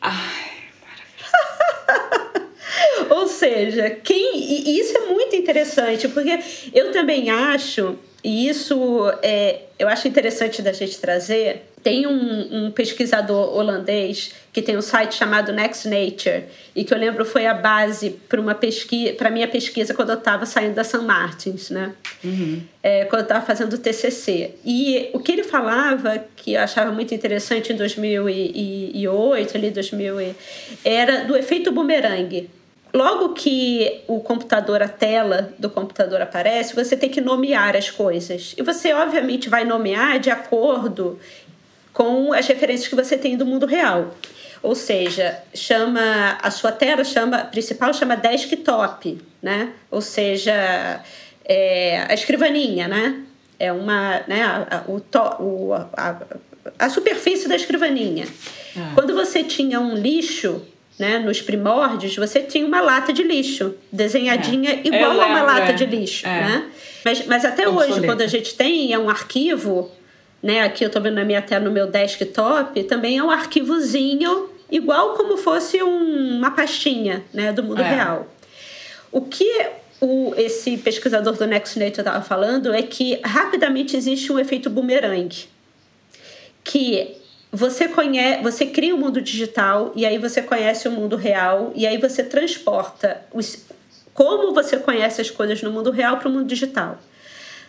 Ai, Ou seja, quem. E isso é muito interessante, porque eu também acho, e isso é, eu acho interessante da gente trazer. Tem um, um pesquisador holandês que tem um site chamado Next Nature e que eu lembro foi a base para uma pesquisa, para minha pesquisa quando eu estava saindo da São Martins, né? É, quando eu estava fazendo o TCC. E o que ele falava, que eu achava muito interessante em 2008, ali 2000, e- era do efeito bumerangue. Logo que o computador, a tela do computador aparece, você tem que nomear as coisas. E você, obviamente, vai nomear de acordo com as referências que você tem do mundo real. Ou seja, chama a sua tela chama a principal chama desktop, né? Ou seja, é, a escrivaninha, né? É uma, né? A, a- o, to, o, a, a superfície da escrivaninha. Ah. Quando você tinha um lixo, né? Nos primórdios, você tinha uma lata de lixo desenhadinha É. igual Eu a uma lembro, lata é. de lixo, É. né? Mas, mas até hoje, Obsoleta. quando a gente tem é um arquivo, né? Aqui eu tô vendo na minha tela no meu desktop, também é um arquivozinho igual como fosse um- uma pastinha, né, do mundo É. real. O que o, esse pesquisador do NextNet estava falando é que rapidamente existe um efeito bumerangue, que você conhece, você cria o mundo digital e aí você conhece o mundo real e aí você transporta os, como você conhece as coisas no mundo real para o mundo digital.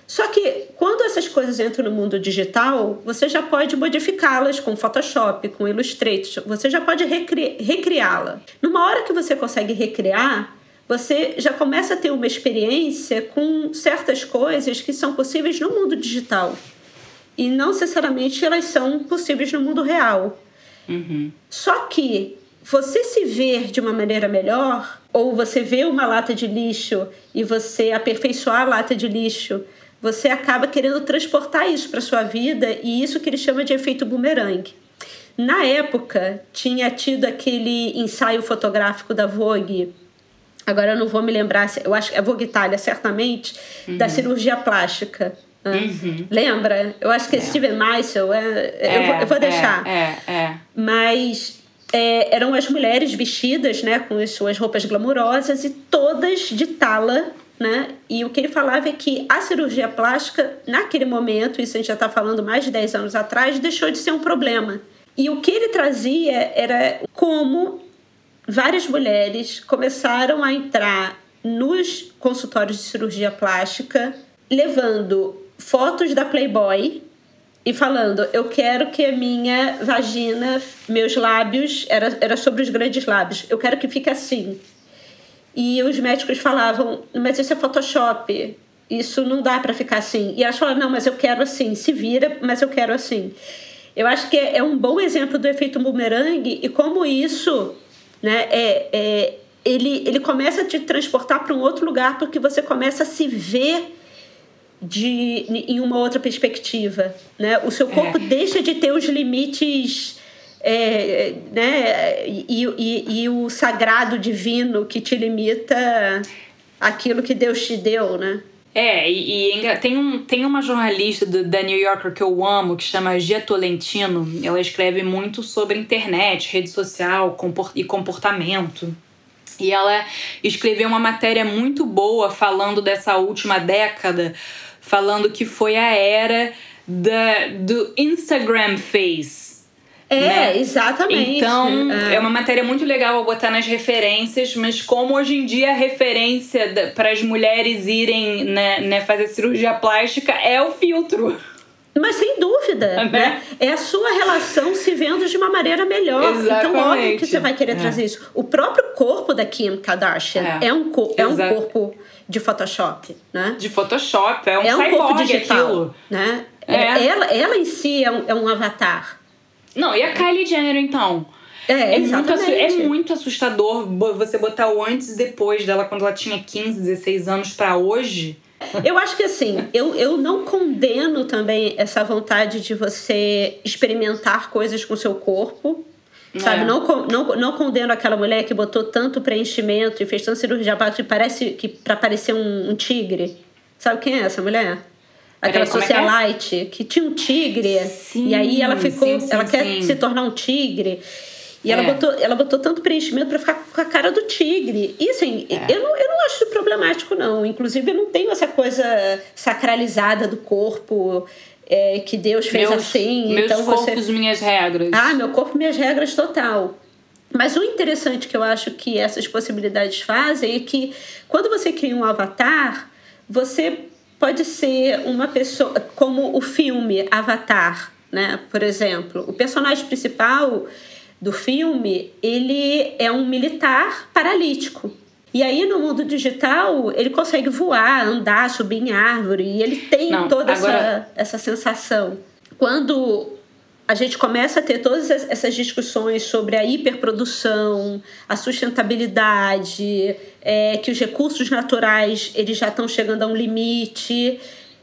Só que quando essas coisas entram no mundo digital, você já pode modificá-las com Photoshop, com Illustrator, você já pode recri- recriá-la. Numa hora que você consegue recriar, você já começa a ter uma experiência com certas coisas que são possíveis no mundo digital. E não necessariamente elas são possíveis no mundo real. Só que você se ver de uma maneira melhor, ou você vê uma lata de lixo e você aperfeiçoar a lata de lixo, você acaba querendo transportar isso para sua vida e isso que ele chama de efeito bumerangue. Na época, tinha tido aquele ensaio fotográfico da Vogue, agora eu não vou me lembrar, eu acho que é Vogue Itália, certamente, da cirurgia plástica. Né? Lembra? Eu acho que é Steven Meisel, é, eu, vou, eu vou deixar É, é. mas é, eram as mulheres vestidas né, com as suas roupas glamurosas e todas de tala. Né? E o que ele falava é que a cirurgia plástica, naquele momento, isso a gente já está falando mais de 10 anos atrás, deixou de ser um problema. E o que ele trazia era como várias mulheres começaram a entrar nos consultórios de cirurgia plástica levando fotos da Playboy e falando: Eu quero que a minha vagina, meus lábios, era, era sobre os grandes lábios, eu quero que fique assim. E os médicos falavam: Mas isso é Photoshop, isso não dá para ficar assim. E elas falavam: Não, mas eu quero assim, se vira, mas eu quero assim. Eu acho que é um bom exemplo do efeito bumerangue e como isso né? É, é, ele, ele começa a te transportar para um outro lugar porque você começa a se ver de, em uma outra perspectiva, né? O seu corpo é. deixa de ter os limites é, né? E, e, e, o sagrado divino que te limita aquilo que Deus te deu, né? É, e, e, tem, um, tem uma jornalista do, da New Yorker que eu amo, que chama Gia Tolentino. Ela escreve muito sobre internet, rede social comport, e comportamento. E ela escreveu uma matéria muito boa falando dessa última década, falando que foi a era da, do Instagram Face é, né? exatamente. Então, é. é. uma matéria muito legal a botar nas referências, mas como hoje em dia a referência para as mulheres irem né, né, fazer cirurgia plástica é o filtro. Mas sem dúvida, é, né? É a sua relação se vendo de uma maneira melhor. Exatamente. Então, óbvio que você vai querer é. trazer isso. O próprio corpo da Kim Kardashian é, é um, co é um corpo de Photoshop, né? De Photoshop, é um, é um corpo digital, aquilo. né? É. Ela, ela em si é um, é um avatar. Não, e a Kylie Jenner, então? É, é muito, é muito assustador você botar o antes e depois dela quando ela tinha 15, 16 anos para hoje. Eu acho que assim, eu, eu não condeno também essa vontade de você experimentar coisas com o seu corpo. Sabe, é. não, não, não condeno aquela mulher que botou tanto preenchimento e fez tanta cirurgia que parece que para parecer um, um tigre. Sabe quem é essa mulher? aquela Peraí, é é? socialite é? que tinha um tigre sim, e aí ela ficou sim, sim, ela quer se tornar um tigre e é. ela, botou, ela botou tanto preenchimento para ficar com a cara do tigre. E assim, é. eu, não, eu não acho problemático, não. Inclusive, eu não tenho essa coisa sacralizada do corpo é, que Deus fez meus, assim. Meus então corpos, você... minhas regras. Ah, meu corpo, minhas regras, total. Mas o interessante que eu acho que essas possibilidades fazem é que quando você cria um avatar, você pode ser uma pessoa, como o filme Avatar, né? Por exemplo, o personagem principal do filme, ele é um militar paralítico. E aí, no mundo digital, ele consegue voar, andar, subir em árvore, e ele tem Não, toda agora... essa, essa sensação. Quando a gente começa a ter todas essas discussões sobre a hiperprodução, a sustentabilidade, é, que os recursos naturais eles já estão chegando a um limite.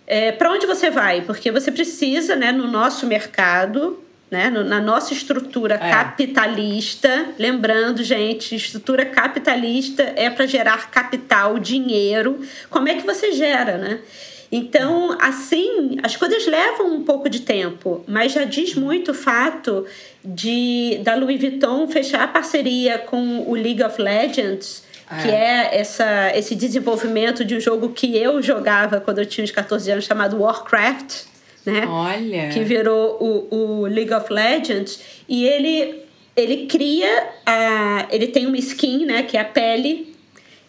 É, Para onde você vai? Porque você precisa, né, no nosso mercado, né, na nossa estrutura é. capitalista, lembrando, gente, estrutura capitalista é para gerar capital, dinheiro. Como é que você gera, né? Então, assim, as coisas levam um pouco de tempo, mas já diz muito o fato de da Louis Vuitton fechar a parceria com o League of Legends é. que é essa, esse desenvolvimento de um jogo que eu jogava quando eu tinha uns 14 anos, chamado Warcraft, né? Olha! Que virou o, o League of Legends. E ele, ele cria, a, ele tem uma skin, né, que é a pele.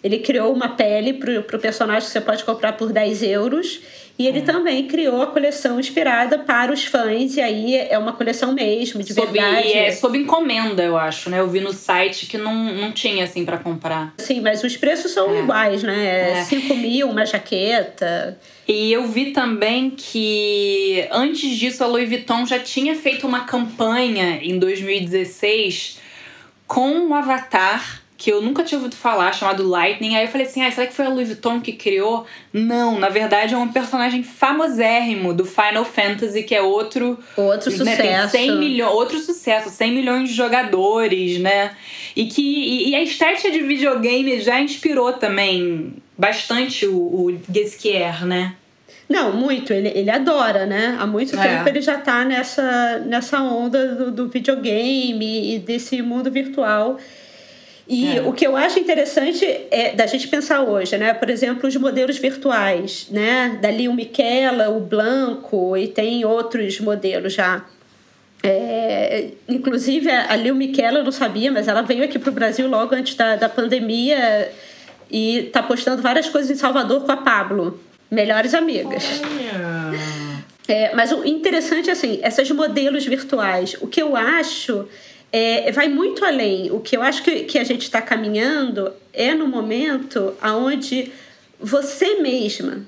Ele criou uma pele pro, pro personagem que você pode comprar por 10 euros. E ele é. também criou a coleção inspirada para os fãs, e aí é uma coleção mesmo, de sob, verdade. É sob encomenda, eu acho, né? Eu vi no site que não, não tinha assim para comprar. Sim, mas os preços são é. iguais, né? É. 5 mil, uma jaqueta. E eu vi também que antes disso a Louis Vuitton já tinha feito uma campanha em 2016 com o Avatar que eu nunca tinha ouvido falar, chamado Lightning. Aí eu falei assim: ah, será que foi a Louis Vuitton que criou? Não, na verdade é um personagem famosérrimo do Final Fantasy, que é outro. Outro né, sucesso. Tem 100 milhões, outro sucesso, 100 milhões de jogadores, né? E que e, e a estética de videogame já inspirou também bastante o, o Gesquier, né? Não, muito. Ele, ele adora, né? Há muito é. tempo ele já tá nessa, nessa onda do, do videogame e desse mundo virtual. E é. o que eu acho interessante é da gente pensar hoje, né? Por exemplo, os modelos virtuais, né? Dali o Michela, o Blanco e tem outros modelos já. É, inclusive, a Lil Michela eu não sabia, mas ela veio aqui para o Brasil logo antes da, da pandemia e tá postando várias coisas em Salvador com a Pablo. Melhores amigas. É, mas o interessante é assim, esses modelos virtuais, o que eu acho é, vai muito além. O que eu acho que, que a gente está caminhando é no momento onde você mesma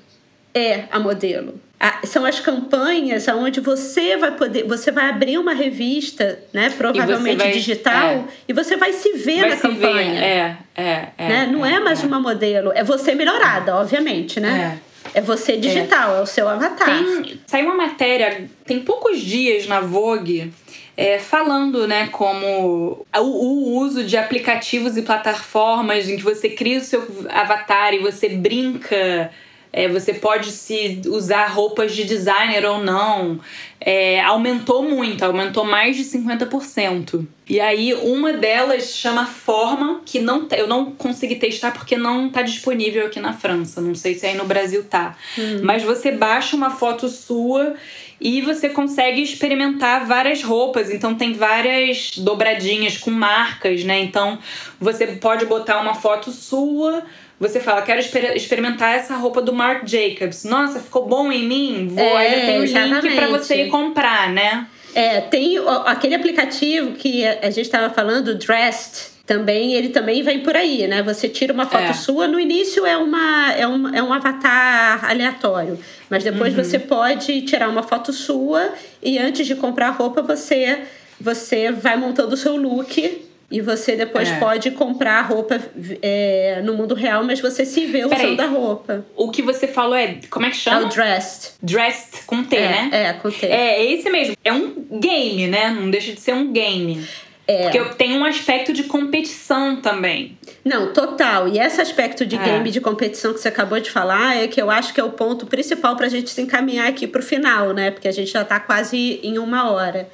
é a modelo. são as campanhas onde você vai poder, você vai abrir uma revista, né, provavelmente vai, digital, é. e você vai se ver vai na se campanha. Ver. É, é, é, né? Não é, é mais é. uma modelo, é você melhorada, obviamente, né? É. É você digital, é, é o seu avatar. Tem, saiu uma matéria, tem poucos dias na Vogue, é, falando, né, como o, o, uso de aplicativos e plataformas em que você cria o seu avatar e você brinca é, você pode se usar roupas de designer ou não. É, aumentou muito, aumentou mais de 50%. E aí, uma delas chama Forma, que não eu não consegui testar porque não está disponível aqui na França. Não sei se aí no Brasil tá. Hum. Mas você baixa uma foto sua e você consegue experimentar várias roupas. Então tem várias dobradinhas com marcas, né? Então você pode botar uma foto sua você fala, quero exper experimentar essa roupa do Marc Jacobs. Nossa, ficou bom em mim? Vou, é, aí tem o link para você ir comprar, né? É, tem aquele aplicativo que a gente estava falando, Dressed, também ele também vem por aí, né? Você tira uma foto é. sua, no início é, uma, é, um, é um avatar aleatório, mas depois uhum. você pode tirar uma foto sua e antes de comprar a roupa você você vai montando o seu look e você depois é. pode comprar a roupa é, no mundo real, mas você se vê Peraí, usando a roupa. O que você falou é. Como é que chama? É o dressed. Dressed com T, é, né? É, com T. É, é esse mesmo. É um game, né? Não deixa de ser um game. É. Porque tem um aspecto de competição também. Não, total. E esse aspecto de é. game de competição que você acabou de falar é que eu acho que é o ponto principal para a gente se encaminhar aqui para o final, né? Porque a gente já está quase em uma hora.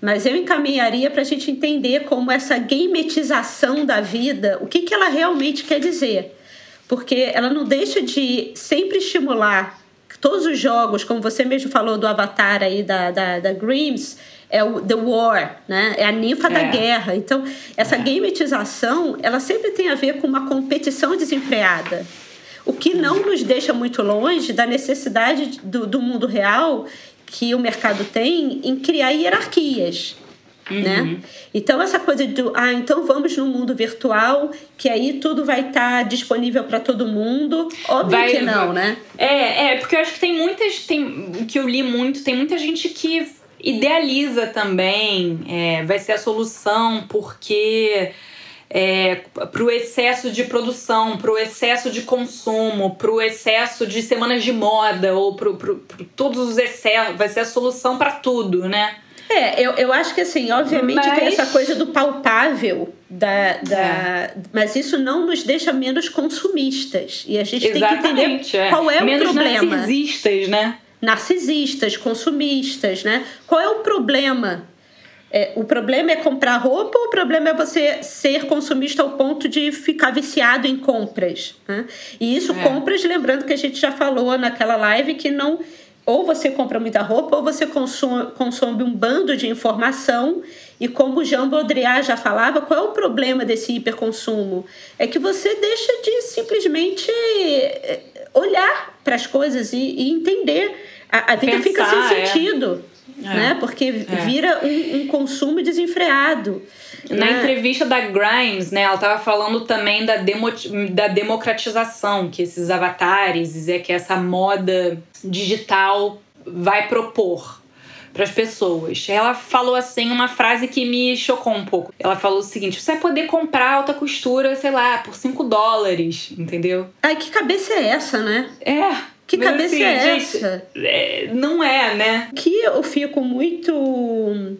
Mas eu encaminharia para a gente entender como essa gametização da vida, o que, que ela realmente quer dizer. Porque ela não deixa de sempre estimular todos os jogos, como você mesmo falou do Avatar aí da, da, da Grims, é o The War, né? É a ninfa é. da guerra. Então, essa é. gametização, ela sempre tem a ver com uma competição desenfreada. O que não nos deixa muito longe da necessidade do, do mundo real que o mercado tem em criar hierarquias. Uhum. Né? Então, essa coisa do, ah, então vamos no mundo virtual, que aí tudo vai estar tá disponível para todo mundo. Óbvio vai, que não, né? É, é, porque eu acho que tem muitas, tem, que eu li muito, tem muita gente que idealiza também, é, vai ser a solução, porque é, para o excesso de produção, para o excesso de consumo, para o excesso de semanas de moda ou para todos os excessos, vai ser a solução para tudo, né? É, eu, eu acho que assim, obviamente mas... tem essa coisa do palpável, da, da, é. mas isso não nos deixa menos consumistas. E a gente Exatamente, tem que entender é. qual é menos o problema. Narcisistas, né? Narcisistas, consumistas, né? Qual é o problema é, o problema é comprar roupa ou o problema é você ser consumista ao ponto de ficar viciado em compras? Né? E isso, é. compras, lembrando que a gente já falou naquela live que não. Ou você compra muita roupa, ou você consome, consome um bando de informação. E como o Jean Baudrillard já falava, qual é o problema desse hiperconsumo? É que você deixa de simplesmente é, olhar para as coisas e, e entender. A, a vida Pensar, fica sem é. sentido. É né? Porque é. vira um, um, consumo desenfreado. Na né? entrevista da Grimes, né, ela estava falando também da, demo, da democratização que esses avatares, é que essa moda digital vai propor para as pessoas. Ela falou assim uma frase que me chocou um pouco. Ela falou o seguinte: você vai poder comprar alta costura, sei lá, por 5 dólares, entendeu? Ai, que cabeça é essa, né? É. Que Mas, cabeça assim, é gente, essa? É, não é, né? Que eu fico muito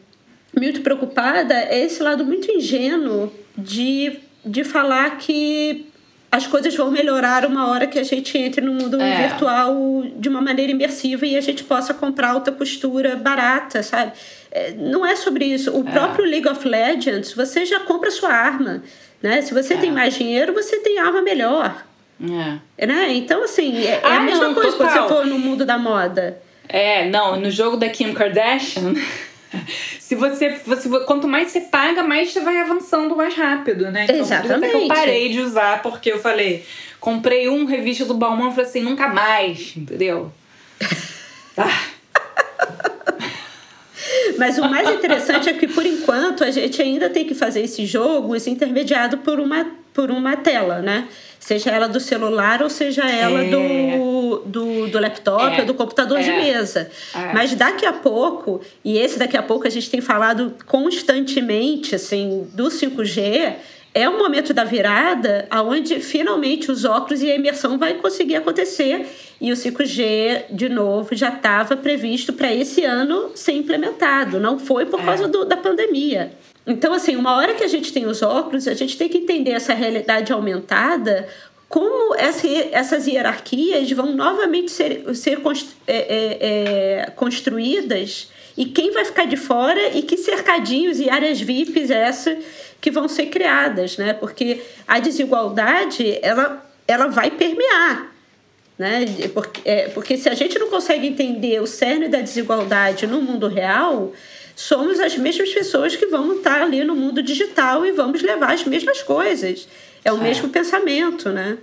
muito preocupada é esse lado muito ingênuo de, de falar que as coisas vão melhorar uma hora que a gente entre no mundo é. virtual de uma maneira imersiva e a gente possa comprar alta costura barata, sabe? É, não é sobre isso. O é. próprio League of Legends, você já compra sua arma, né? Se você é. tem mais dinheiro, você tem arma melhor. É. Né? Então, assim, é, é ah, a mesma não, coisa quando você for no mundo da moda. É, não, no jogo da Kim Kardashian. se você, você quanto mais você paga, mais você vai avançando mais rápido, né? Então, Exatamente. que eu parei de usar porque eu falei, comprei um revista do Balmain e falei assim, nunca mais, entendeu? ah. Mas o mais interessante é que, por enquanto, a gente ainda tem que fazer esse jogo, esse intermediado por uma por uma tela, né? Seja ela do celular ou seja ela é. do, do, do, laptop é. ou do computador é. de mesa. É. Mas daqui a pouco, e esse daqui a pouco a gente tem falado constantemente assim, do 5G, é o momento da virada onde finalmente os óculos e a imersão vai conseguir acontecer. E o 5G, de novo, já estava previsto para esse ano ser implementado. Não foi por é. causa do, da pandemia. Então, assim, uma hora que a gente tem os óculos, a gente tem que entender essa realidade aumentada, como essa, essas hierarquias vão novamente ser, ser é, é, é, construídas e quem vai ficar de fora e que cercadinhos e áreas VIPs essa que vão ser criadas, né? Porque a desigualdade ela, ela vai permear. Né? Porque, é, porque se a gente não consegue entender o cerne da desigualdade no mundo real, somos as mesmas pessoas que vão estar ali no mundo digital e vamos levar as mesmas coisas. É o é. mesmo pensamento, né?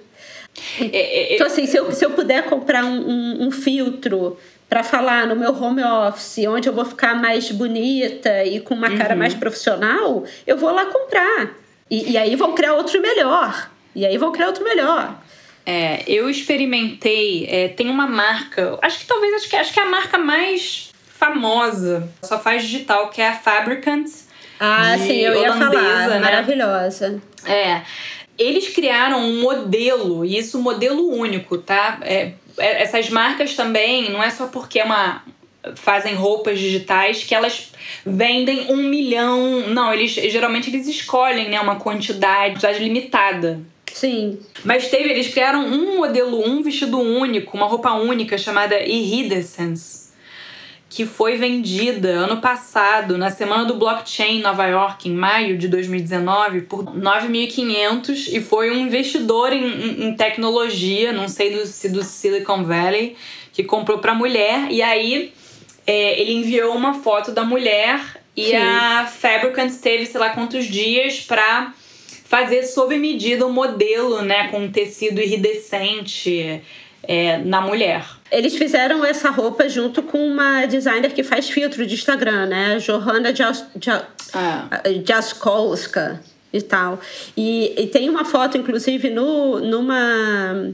É, é, é, então, assim, se eu, se eu puder comprar um, um, um filtro para falar no meu home office, onde eu vou ficar mais bonita e com uma uhum. cara mais profissional, eu vou lá comprar. E, e aí vão criar outro melhor. E aí vão criar outro melhor. É, eu experimentei, é, tem uma marca, acho que talvez acho que, acho que é a marca mais famosa, só faz digital, que é a Fabricant. Ah, sim, eu ia falar, né? maravilhosa. É. Eles criaram um modelo, e isso um modelo único, tá? É, é, essas marcas também, não é só porque é uma fazem roupas digitais que elas vendem um milhão. Não, eles geralmente eles escolhem né, uma quantidade, quantidade limitada. Sim. Mas teve, eles criaram um modelo, um vestido único, uma roupa única chamada Iridescence que foi vendida ano passado, na semana do blockchain em Nova York, em maio de 2019, por 9.500 e foi um investidor em, em, tecnologia, não sei do, se do Silicon Valley, que comprou para mulher. E aí é, ele enviou uma foto da mulher e Sim. a Fabricant teve sei lá quantos dias para fazer sob medida um modelo, né, com um tecido iridescente é, na mulher. Eles fizeram essa roupa junto com uma designer que faz filtro de Instagram, né? Johanna Jas, Jas, ah. Jaskowska e tal. E, e tem uma foto, inclusive, no, numa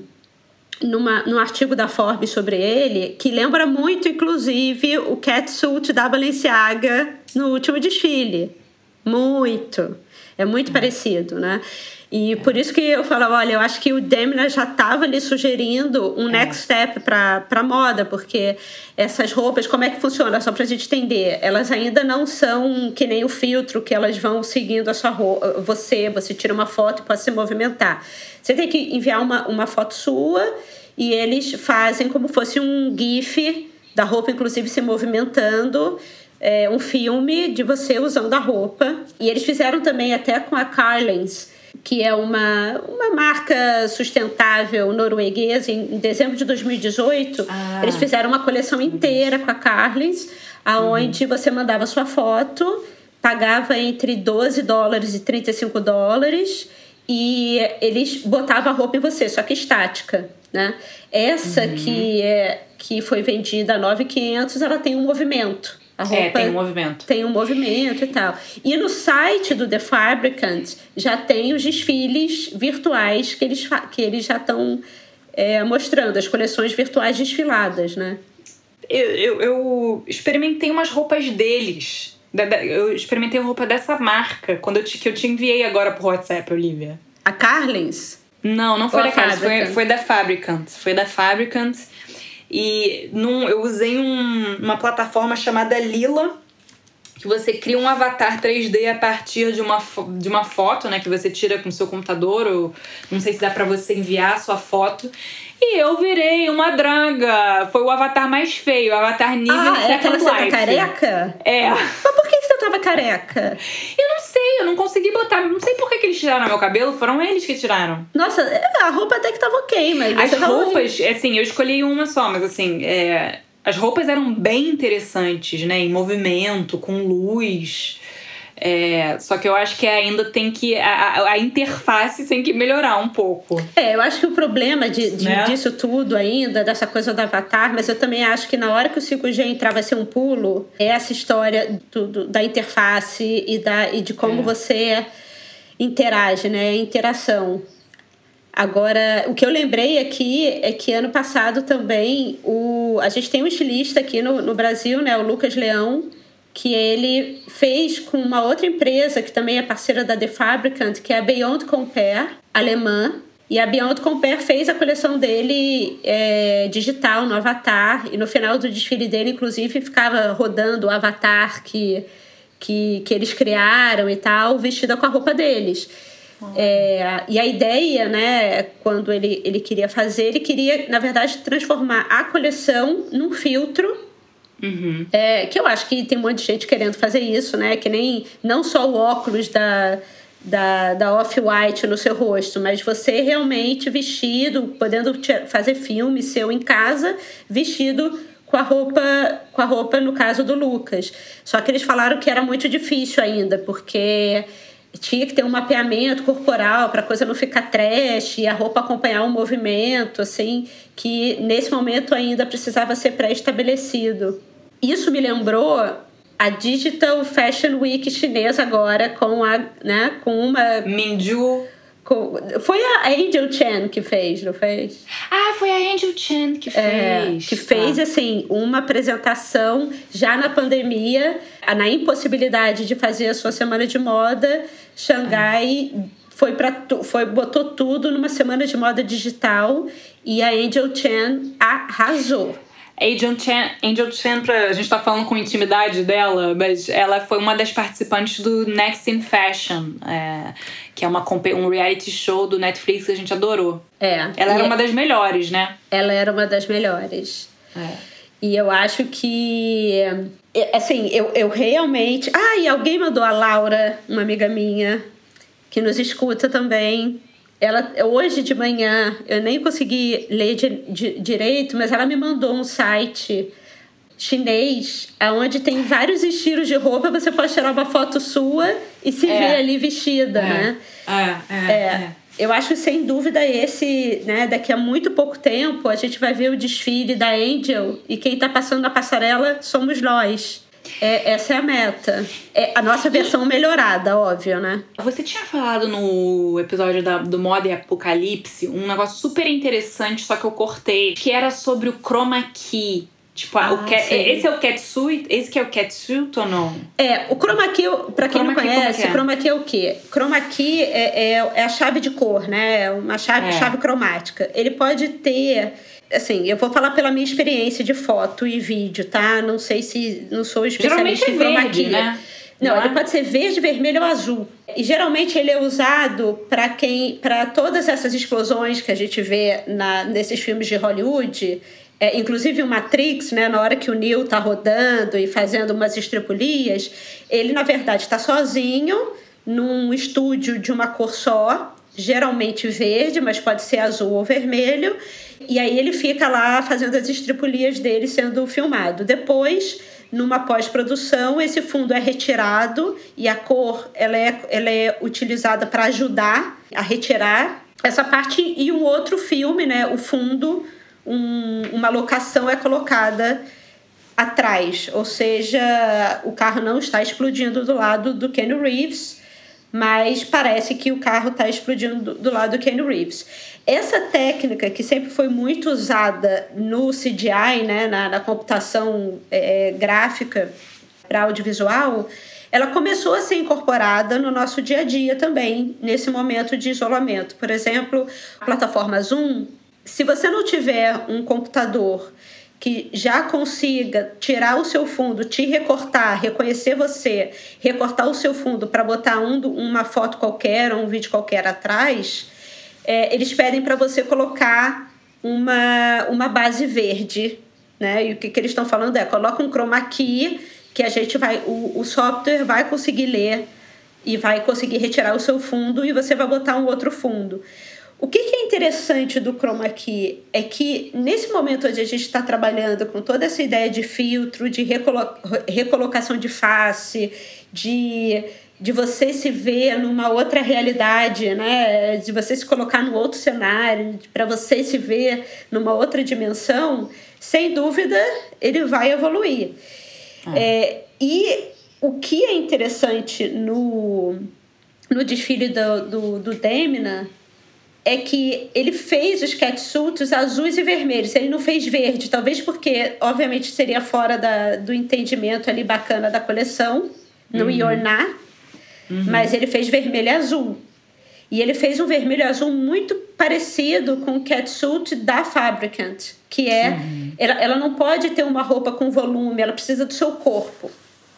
numa, num artigo da Forbes sobre ele, que lembra muito, inclusive, o catsuit da Balenciaga no último desfile. Muito. É muito hum. parecido, né? E por isso que eu falo, olha, eu acho que o Demna já estava ali sugerindo um é. next step para moda, porque essas roupas, como é que funciona? Só para a gente entender, elas ainda não são que nem o filtro que elas vão seguindo a sua roupa, você, você tira uma foto e pode se movimentar. Você tem que enviar uma, uma foto sua e eles fazem como fosse um GIF da roupa, inclusive se movimentando. É, um filme de você usando a roupa. E eles fizeram também até com a Carlens que é uma, uma marca sustentável norueguesa, em dezembro de 2018, ah. eles fizeram uma coleção inteira com a Carlins, aonde uhum. você mandava sua foto, pagava entre 12 dólares e 35 dólares e eles botavam a roupa em você, só que estática, né? Essa uhum. que, é, que foi vendida a 9,500, ela tem um movimento. A roupa é, tem um movimento. Tem um movimento e tal. E no site do The Fabricant já tem os desfiles virtuais que eles, que eles já estão é, mostrando, as coleções virtuais desfiladas, né? Eu, eu, eu, experimentei umas roupas deles. Eu experimentei roupa dessa marca quando eu te, que eu te enviei agora pro WhatsApp, Olivia. A Carlins? Não, não foi Ou da Carlins, foi, foi da Fabricant. Foi da Fabricant. E num, eu usei um, uma plataforma chamada Lila, que você cria um avatar 3D a partir de uma, de uma foto, né? Que você tira com o seu computador, ou não sei se dá para você enviar a sua foto. E eu virei uma draga. Foi o avatar mais feio, o avatar nível ah, é aquela você tá careca? É. Mas por que você tava careca? Eu não sei, eu não consegui botar. Não sei por que, que eles tiraram meu cabelo, foram eles que tiraram. Nossa, é, a roupa até que tava ok, mas. As roupas, assim, eu escolhi uma só, mas assim, é, as roupas eram bem interessantes, né? Em movimento, com luz. É, só que eu acho que ainda tem que. A, a, interface tem que melhorar um pouco. É, eu acho que o problema de, de né? disso tudo ainda, dessa coisa do avatar, mas eu também acho que na hora que o 5G entrar vai ser um pulo, é essa história do, do da interface e, da, e de como é. você interage, né? Interação. Agora, o que eu lembrei aqui é que ano passado também o, a gente tem um estilista aqui no, no Brasil, né? O Lucas Leão, que ele fez com uma outra empresa que também é parceira da The Fabricant, que é a Beyond Compare, alemã. E a Beyond Compare fez a coleção dele é, digital no Avatar. E no final do desfile dele, inclusive, ficava rodando o Avatar que, que, que eles criaram e tal, vestida com a roupa deles. É, e a ideia, né, quando ele, ele queria fazer, ele queria, na verdade, transformar a coleção num filtro Uhum. É, que eu acho que tem um monte de gente querendo fazer isso, né? Que nem não só o óculos da, da, da Off-White no seu rosto, mas você realmente vestido, podendo fazer filme seu em casa, vestido com a roupa, com a roupa no caso do Lucas. Só que eles falaram que era muito difícil ainda, porque tinha que ter um mapeamento corporal para a coisa não ficar trash e a roupa acompanhar o movimento, assim, que nesse momento ainda precisava ser pré-estabelecido. Isso me lembrou a Digital Fashion Week chinesa agora com a, né, com uma Minju com, foi a Angel Chen que fez, não fez? Ah, foi a Angel Chen que fez. É, que fez, tá. assim, uma apresentação já na pandemia, na impossibilidade de fazer a sua semana de moda. Xangai foi para foi botou tudo numa semana de moda digital e a Angel Chen arrasou. Angel Chen, Angel Chen pra, a gente tá falando com intimidade dela, mas ela foi uma das participantes do Next in Fashion, é, que é uma, um reality show do Netflix que a gente adorou. É. Ela era uma das melhores, né? Ela era uma das melhores. É. E eu acho que. Assim, eu, eu realmente. Ah, e alguém mandou a Laura, uma amiga minha, que nos escuta também. Ela, hoje de manhã, eu nem consegui ler de, de, direito, mas ela me mandou um site chinês, onde tem vários estilos de roupa, você pode tirar uma foto sua e se É. ver ali vestida, É. né? É, é, É. é. Eu acho sem dúvida esse, né? Daqui a muito pouco tempo a gente vai ver o desfile da Angel e quem tá passando na passarela somos nós. É, essa é a meta. É a nossa versão melhorada, óbvio, né? Você tinha falado no episódio da, do Moda e Apocalipse um negócio super interessante, só que eu cortei, que era sobre o chroma key. Tipo, Ah, o ca- sim. esse é o catsuit? Esse que é o catsuit ou não? É, o chroma key, pra quem Chroma não key, conhece, que é? chroma key é o quê? Chroma key é, é, é a chave de cor, né? É uma chave, É. chave cromática. Ele pode ter. Assim, eu vou falar pela minha experiência de foto e vídeo, tá? Não sei se. Não sou Geralmente especialista é em chroma verde, key. né? Não, Não ele é? pode ser verde, vermelho ou azul. E geralmente ele é usado para quem, para todas essas explosões que a gente vê na, nesses filmes de Hollywood, é, inclusive o Matrix, né, na hora que o Neo tá rodando e fazendo umas estripulias, ele na verdade está sozinho num estúdio de uma cor só, geralmente verde, mas pode ser azul ou vermelho. E aí ele fica lá fazendo as estripulias dele sendo filmado. Depois numa pós-produção, esse fundo é retirado e a cor ela é, ela é utilizada para ajudar a retirar essa parte e um outro filme, né? O fundo, um, uma locação é colocada atrás, ou seja, o carro não está explodindo do lado do Ken Reeves, mas parece que o carro está explodindo do, do lado do Ken Reeves. Essa técnica que sempre foi muito usada no CGI, né, na, na computação é, gráfica para audiovisual, ela começou a ser incorporada no nosso dia a dia também, nesse momento de isolamento. Por exemplo, a plataforma Zoom, se você não tiver um computador que já consiga tirar o seu fundo, te recortar, reconhecer você, recortar o seu fundo para botar um, uma foto qualquer ou um vídeo qualquer atrás, é, eles pedem para você colocar uma, uma base verde. Né? E o que, que eles estão falando é: coloca um chroma key que a gente vai, o, o software vai conseguir ler e vai conseguir retirar o seu fundo e você vai botar um outro fundo. O que, é interessante do chroma key é que nesse momento onde a gente está trabalhando com toda essa ideia de filtro, de recolo recolocação de face, de, de você se ver numa outra realidade, né? de você se colocar num outro cenário, para você se ver numa outra dimensão, sem dúvida ele vai evoluir. É, e o que é interessante no, no desfile do, do, do Demina é que ele fez os catsuits azuis e vermelhos. Ele não fez verde, talvez porque, obviamente, seria fora da, do entendimento ali bacana da coleção, no uhum. Yorná. Uhum. Mas ele fez vermelho e azul. E ele fez um vermelho e azul muito parecido com o catsuit da Fabricant, que é... Ela, ela não pode ter uma roupa com volume, ela precisa do seu corpo.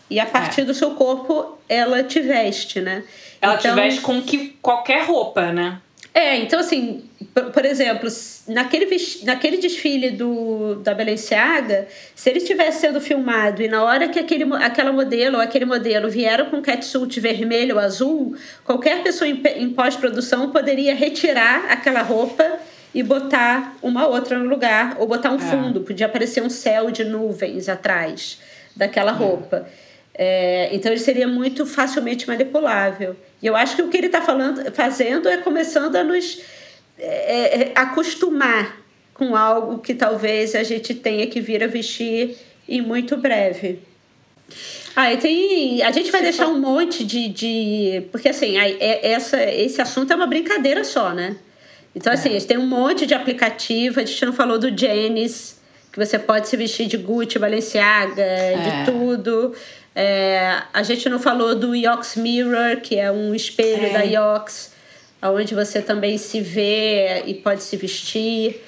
E a partir é. do seu corpo, ela te veste, né? Ela então, te veste com que, qualquer roupa, né? É, então assim, por, por, exemplo, naquele, naquele desfile do, da Balenciaga, se ele estivesse sendo filmado e na hora que aquele, aquela modelo ou aquele modelo vieram com catsuit vermelho ou azul, qualquer pessoa em, em pós-produção poderia retirar aquela roupa e botar uma outra no lugar, ou botar um é. fundo, podia aparecer um céu de nuvens atrás daquela é. roupa. É, então ele seria muito facilmente manipulável. E eu acho que o que ele está fazendo é começando a nos é, é, acostumar com algo que talvez a gente tenha que vir a vestir em muito breve. Ah, e tem. A gente vai deixar um monte de. de porque assim, é, essa, esse assunto é uma brincadeira só, né? Então, assim, é. gente tem um monte de aplicativo, a gente não falou do Genis, que você pode se vestir de Gucci, Balenciaga, é. de tudo. É, a gente não falou do Yox Mirror, que é um espelho é. da Yox, onde você também se vê e pode se vestir.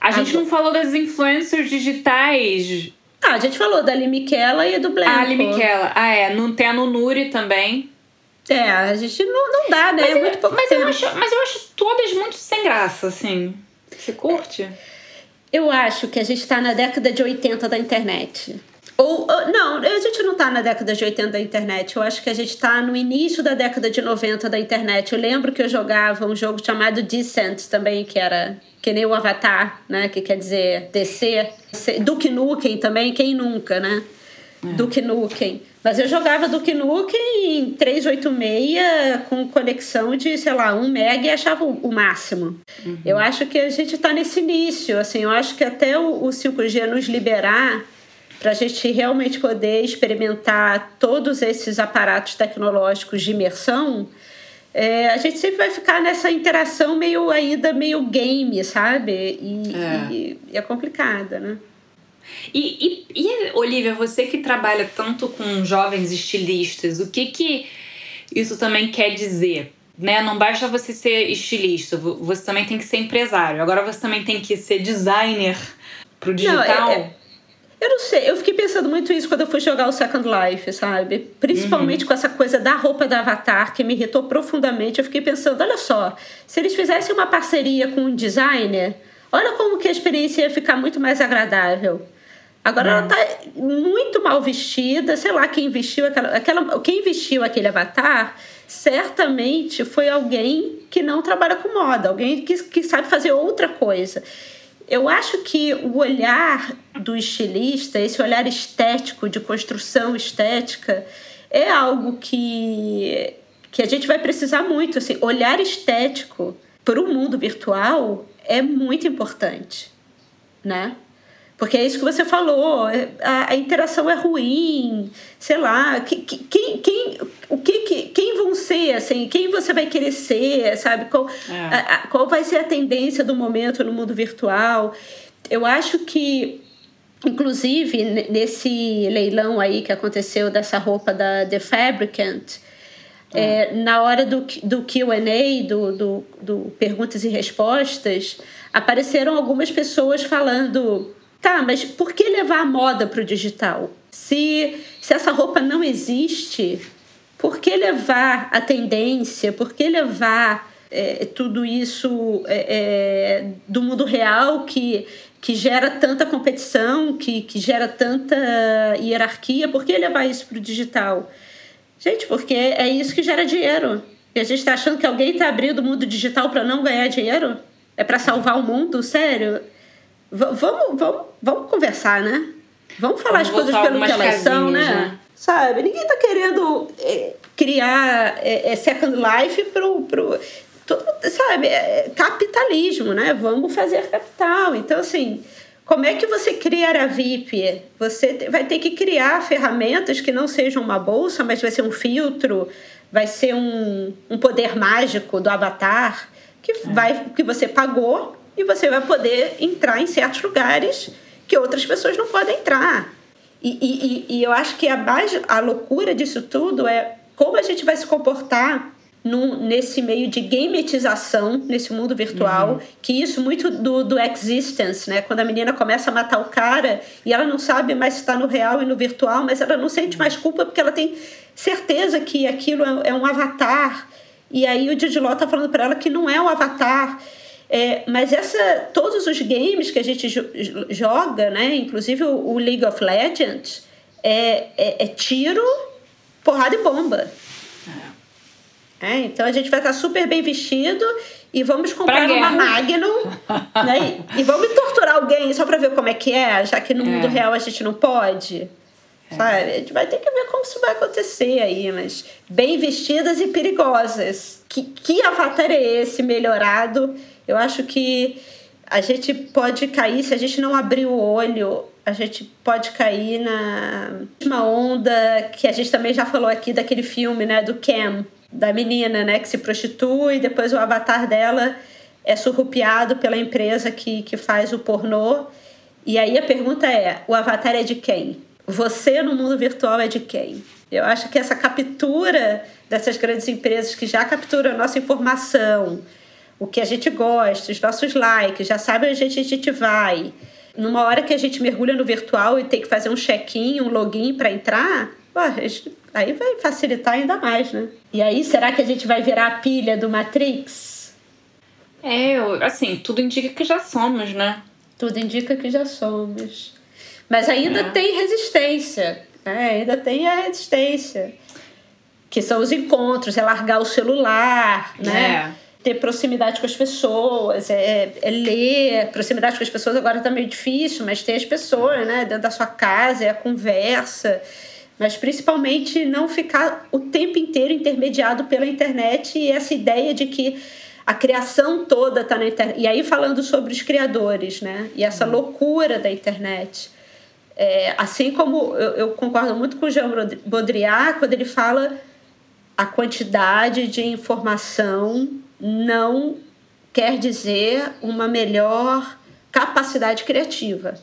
A gente não falou das influencers digitais. Ah, a gente falou da Limiquela e do Blanco. Ah, Limiquela. Ah, é. Não tem a Nunuri também. É, a gente não, não dá, né? Mas, é muito pouco mas eu acho, mas eu acho todas muito sem graça, assim. Você curte? Eu acho que a gente tá na década de 80 da internet. Ou, não, a gente não está na década de 80 da internet. Eu acho que a gente está no início da década de 90 da internet. Eu lembro que eu jogava um jogo chamado Descent também, que era que nem o Avatar, né? Que quer dizer descer. Duke Nukem também, quem nunca, né? É. Duke Nukem. Mas eu jogava Duke Nukem em 386 com conexão de, sei lá, 1 mega e achava o máximo. Uhum. Eu acho que a gente está nesse início, assim, eu acho que até o 5G nos liberar para a gente realmente poder experimentar todos esses aparatos tecnológicos de imersão, é, a gente sempre vai ficar nessa interação meio ainda meio game, sabe? E é, e, e é complicada, né? E, e, e, Olivia, você que trabalha tanto com jovens estilistas, o que que isso também quer dizer? Né? Não basta você ser estilista, você também tem que ser empresário. Agora você também tem que ser designer pro digital. Não, é, é eu não sei, eu fiquei pensando muito isso quando eu fui jogar o Second Life, sabe? Principalmente uhum. com essa coisa da roupa da Avatar, que me irritou profundamente. Eu fiquei pensando, olha só, se eles fizessem uma parceria com um designer, olha como que a experiência ia ficar muito mais agradável. Agora uhum. ela tá muito mal vestida, sei lá quem vestiu aquela, aquela. Quem vestiu aquele avatar certamente foi alguém que não trabalha com moda, alguém que, que sabe fazer outra coisa. Eu acho que o olhar do estilista, esse olhar estético, de construção estética, é algo que, que a gente vai precisar muito. Assim, olhar estético para o mundo virtual é muito importante, né? Porque é isso que você falou, é, a, a interação é ruim, sei lá, que, que, quem, quem, o que, que, quem vão ser, assim, quem você vai querer ser, sabe? Qual, é. a, a, qual vai ser a tendência do momento no mundo virtual? Eu acho que, inclusive, nesse leilão aí que aconteceu dessa roupa da The Fabricant, é, na hora do, do QA, do, do, do perguntas e respostas, apareceram algumas pessoas falando Tá, mas por que levar a moda para o digital? Se, se essa roupa não existe, por que levar a tendência? Por que levar é, tudo isso é, é, do mundo real que, que gera tanta competição, que, que gera tanta hierarquia? Por que levar isso para o digital? Gente, porque é isso que gera dinheiro. E a gente está achando que alguém está abrindo o mundo digital para não ganhar dinheiro? É para salvar o mundo? Sério? Vamos, vamos, vamos conversar, né? Vamos falar vamos as coisas pelo que elas são, né? né? Sabe? Ninguém tá querendo é, criar é, é Second Life pro. pro todo, sabe? É, capitalismo, né? Vamos fazer capital. Então, assim. Como é que você cria a VIP? Você vai ter que criar ferramentas que não sejam uma bolsa, mas vai ser um filtro, vai ser um, um poder mágico do avatar que, é. vai, que você pagou e você vai poder entrar em certos lugares que outras pessoas não podem entrar. E, e, e eu acho que a, base, a loucura disso tudo é como a gente vai se comportar num, nesse meio de gametização, nesse mundo virtual, uhum. que isso muito do, do existence, né? Quando a menina começa a matar o cara e ela não sabe mais se está no real e no virtual, mas ela não sente mais culpa porque ela tem certeza que aquilo é, é um avatar. E aí o Didi Law tá falando para ela que não é um avatar. É, mas essa, todos os games que a gente joga, né, inclusive o, League of Legends, é, é, é tiro, porrada e bomba. É, então a gente vai estar super bem vestido e vamos comprar uma Magnum né, e, e, vamos torturar alguém só para ver como é que é, já que no é. mundo real a gente não pode. É. Sabe? A gente vai ter que ver como isso vai acontecer aí, mas bem vestidas e perigosas. Que, que avatar é esse melhorado? Eu acho que a gente pode cair, se a gente não abrir o olho, a gente pode cair na uma onda que a gente também já falou aqui daquele filme, né, do Cam, da menina, né, que se prostitui, depois o avatar dela é surrupiado pela empresa que, que faz o pornô. E aí a pergunta é: o avatar é de quem? Você no mundo virtual é de quem? Eu acho que essa captura dessas grandes empresas que já capturam a nossa informação, o que a gente gosta, os nossos likes, já sabem onde a gente vai. Numa hora que a gente mergulha no virtual e tem que fazer um check-in, um login para entrar, aí vai facilitar ainda mais, né? E aí, será que a gente vai virar a pilha do Matrix? É, assim, tudo indica que já somos, né? Tudo indica que já somos. Mas ainda é. tem resistência, né? ainda tem a resistência. Que são os encontros, é largar o celular, né? É ter proximidade com as pessoas, é, é, ler. Proximidade com as pessoas agora tá meio difícil, mas tem as pessoas, né? Dentro da sua casa, é a conversa mas principalmente não ficar o tempo inteiro intermediado pela internet e essa ideia de que a criação toda está na internet. E aí falando sobre os criadores, né? E essa uhum. loucura da internet. É, assim como eu, eu, concordo muito com o Jean Baudrillard quando ele fala a quantidade de informação não quer dizer uma melhor capacidade criativa.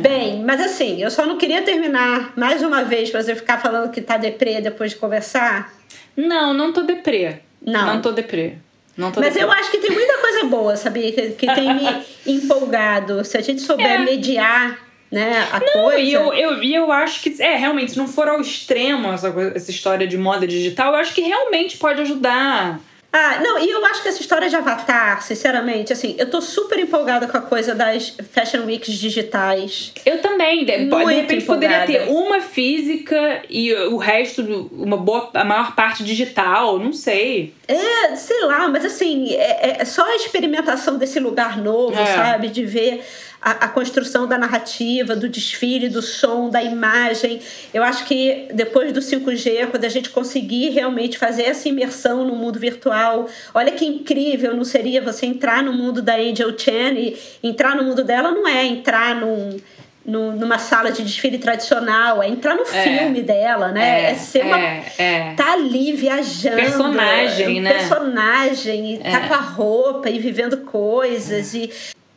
Bem, mas assim, eu só não queria terminar mais uma vez pra você ficar falando que tá deprê depois de conversar. Não, não tô deprê. Não. Não tô deprê. Não tô Mas deprê. eu acho que tem muita coisa boa, sabia? Que, que tem me empolgado. Se a gente souber é. mediar né, a não, coisa. E eu, eu, eu acho que, é, realmente, se não for ao extremo essa, essa história de moda digital, eu acho que realmente pode ajudar. Ah, não, e eu acho que essa história de Avatar, sinceramente, assim, eu tô super empolgada com a coisa das Fashion Weeks digitais. Eu também. De, Muito de repente empolgada. poderia ter uma física e o resto, uma boa, a maior parte digital, não sei. É, sei lá, mas assim, é, é só a experimentação desse lugar novo, é. sabe? De ver a, a, construção da narrativa, do desfile, do som, da imagem. Eu acho que depois do 5G, quando a gente conseguir realmente fazer essa imersão no mundo virtual, olha que incrível não seria você entrar no mundo da Angel Chen e entrar no mundo dela não é entrar num no, numa sala de desfile tradicional, é entrar no é, filme dela, né? É, é ser uma. É, é, tá ali viajando. Personagem, né? Personagem, e tá é. com a roupa e vivendo coisas. E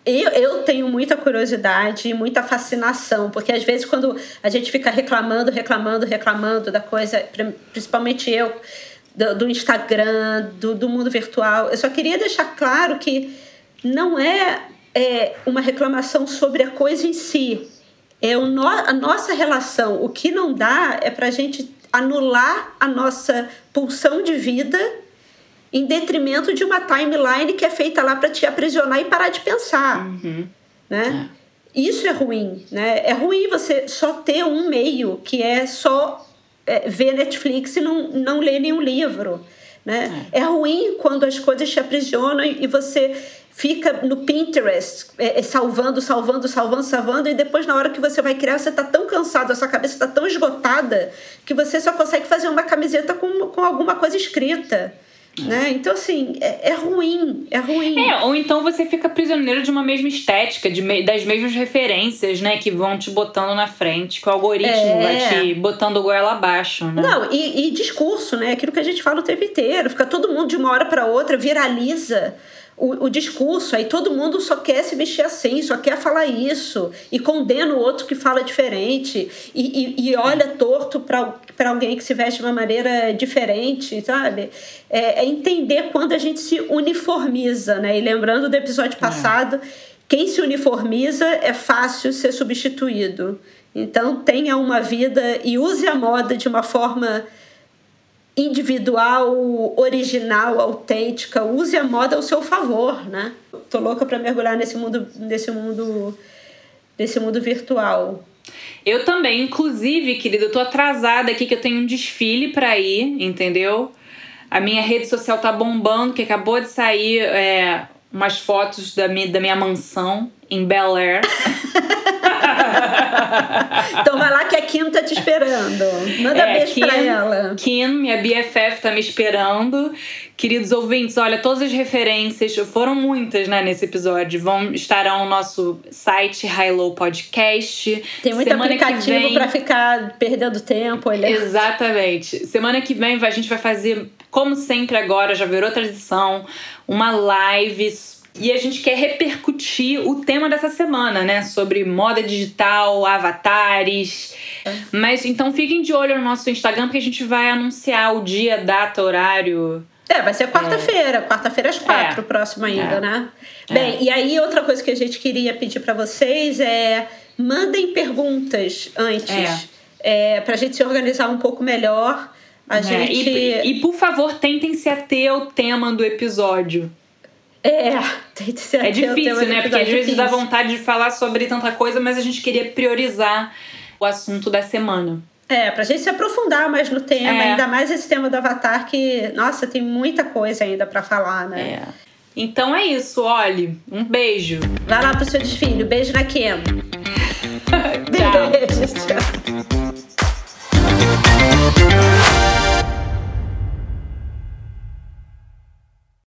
eu, eu tenho muita curiosidade e muita fascinação, porque às vezes quando a gente fica reclamando, reclamando, reclamando da coisa, principalmente eu, do, do Instagram, do, do mundo virtual, eu só queria deixar claro que não é, é uma reclamação sobre a coisa em si, é o no, a nossa relação. O que não dá é para a gente anular a nossa pulsão de vida em detrimento de uma timeline que é feita lá para te aprisionar e parar de pensar, uhum. né? É. Isso é ruim, né? É ruim você só ter um meio que é só é, ver Netflix e não, não ler nenhum livro, né? É. é ruim quando as coisas te aprisionam e você fica no Pinterest, é, é, salvando, salvando, salvando, salvando, e depois, na hora que você vai criar, você está tão cansado, a sua cabeça está tão esgotada, que você só consegue fazer uma camiseta com, com alguma coisa escrita Né? Então, assim, é, é, ruim, é ruim. É, ou então você fica prisioneiro de uma mesma estética, de me, das mesmas referências, né? Que vão te botando na frente, que o algoritmo é. vai te botando o goela abaixo, né? Não, e, e discurso, né? Aquilo que a gente fala o tempo inteiro. Fica todo mundo de uma hora para outra, viraliza o, o, discurso, aí todo mundo só quer se vestir assim, só quer falar isso, e condena o outro que fala diferente, e, e, e olha torto para alguém que se veste de uma maneira diferente, sabe? É, é, entender quando a gente se uniformiza, né? E lembrando do episódio é. passado, é. quem se uniformiza é fácil ser substituído. Então tenha uma vida e use a moda de uma forma individual, original, autêntica, use a moda ao seu favor, né? Tô louca para mergulhar nesse mundo, nesse mundo, nesse mundo virtual. Eu também, inclusive, querida, eu tô atrasada aqui que eu tenho um desfile para ir, entendeu? A minha rede social tá bombando, que acabou de sair é, umas fotos da minha, da minha mansão em Bel Air. então vai lá que a Kim tá te esperando. Manda é, beijo Kim, pra ela. Kim, minha BFF, tá me esperando. Queridos ouvintes, olha, todas as referências, foram muitas, né, nesse episódio, vão estarão no nosso site High Low Podcast. Tem muito Semana aplicativo vem... para ficar perdendo tempo, olha. Exatamente. Semana que vem a gente vai fazer, como sempre agora, já virou tradição, uma live e a gente quer repercutir o tema dessa semana, né? Sobre moda digital, avatares. É. Mas então fiquem de olho no nosso Instagram, porque a gente vai anunciar o dia, data, horário. É, vai ser quarta-feira, é. quarta-feira às quatro, é. próximo ainda, é. né? Bem, é. e aí outra coisa que a gente queria pedir para vocês é mandem perguntas antes, é. é, para a gente se organizar um pouco melhor. A gente... E, e, por favor, tentem se ater ao tema do episódio. É, tem, tem, é difícil, né? Porque às vezes dá é vontade de falar sobre tanta coisa, mas a gente queria priorizar o assunto da semana. É, pra gente se aprofundar mais no tema, é. ainda mais esse tema do Avatar, que, nossa, tem muita coisa ainda para falar, né? É. Então é isso, olhe. Um beijo. Vai lá pro seu desfile. Beijo na Kim. Beijo, tchau.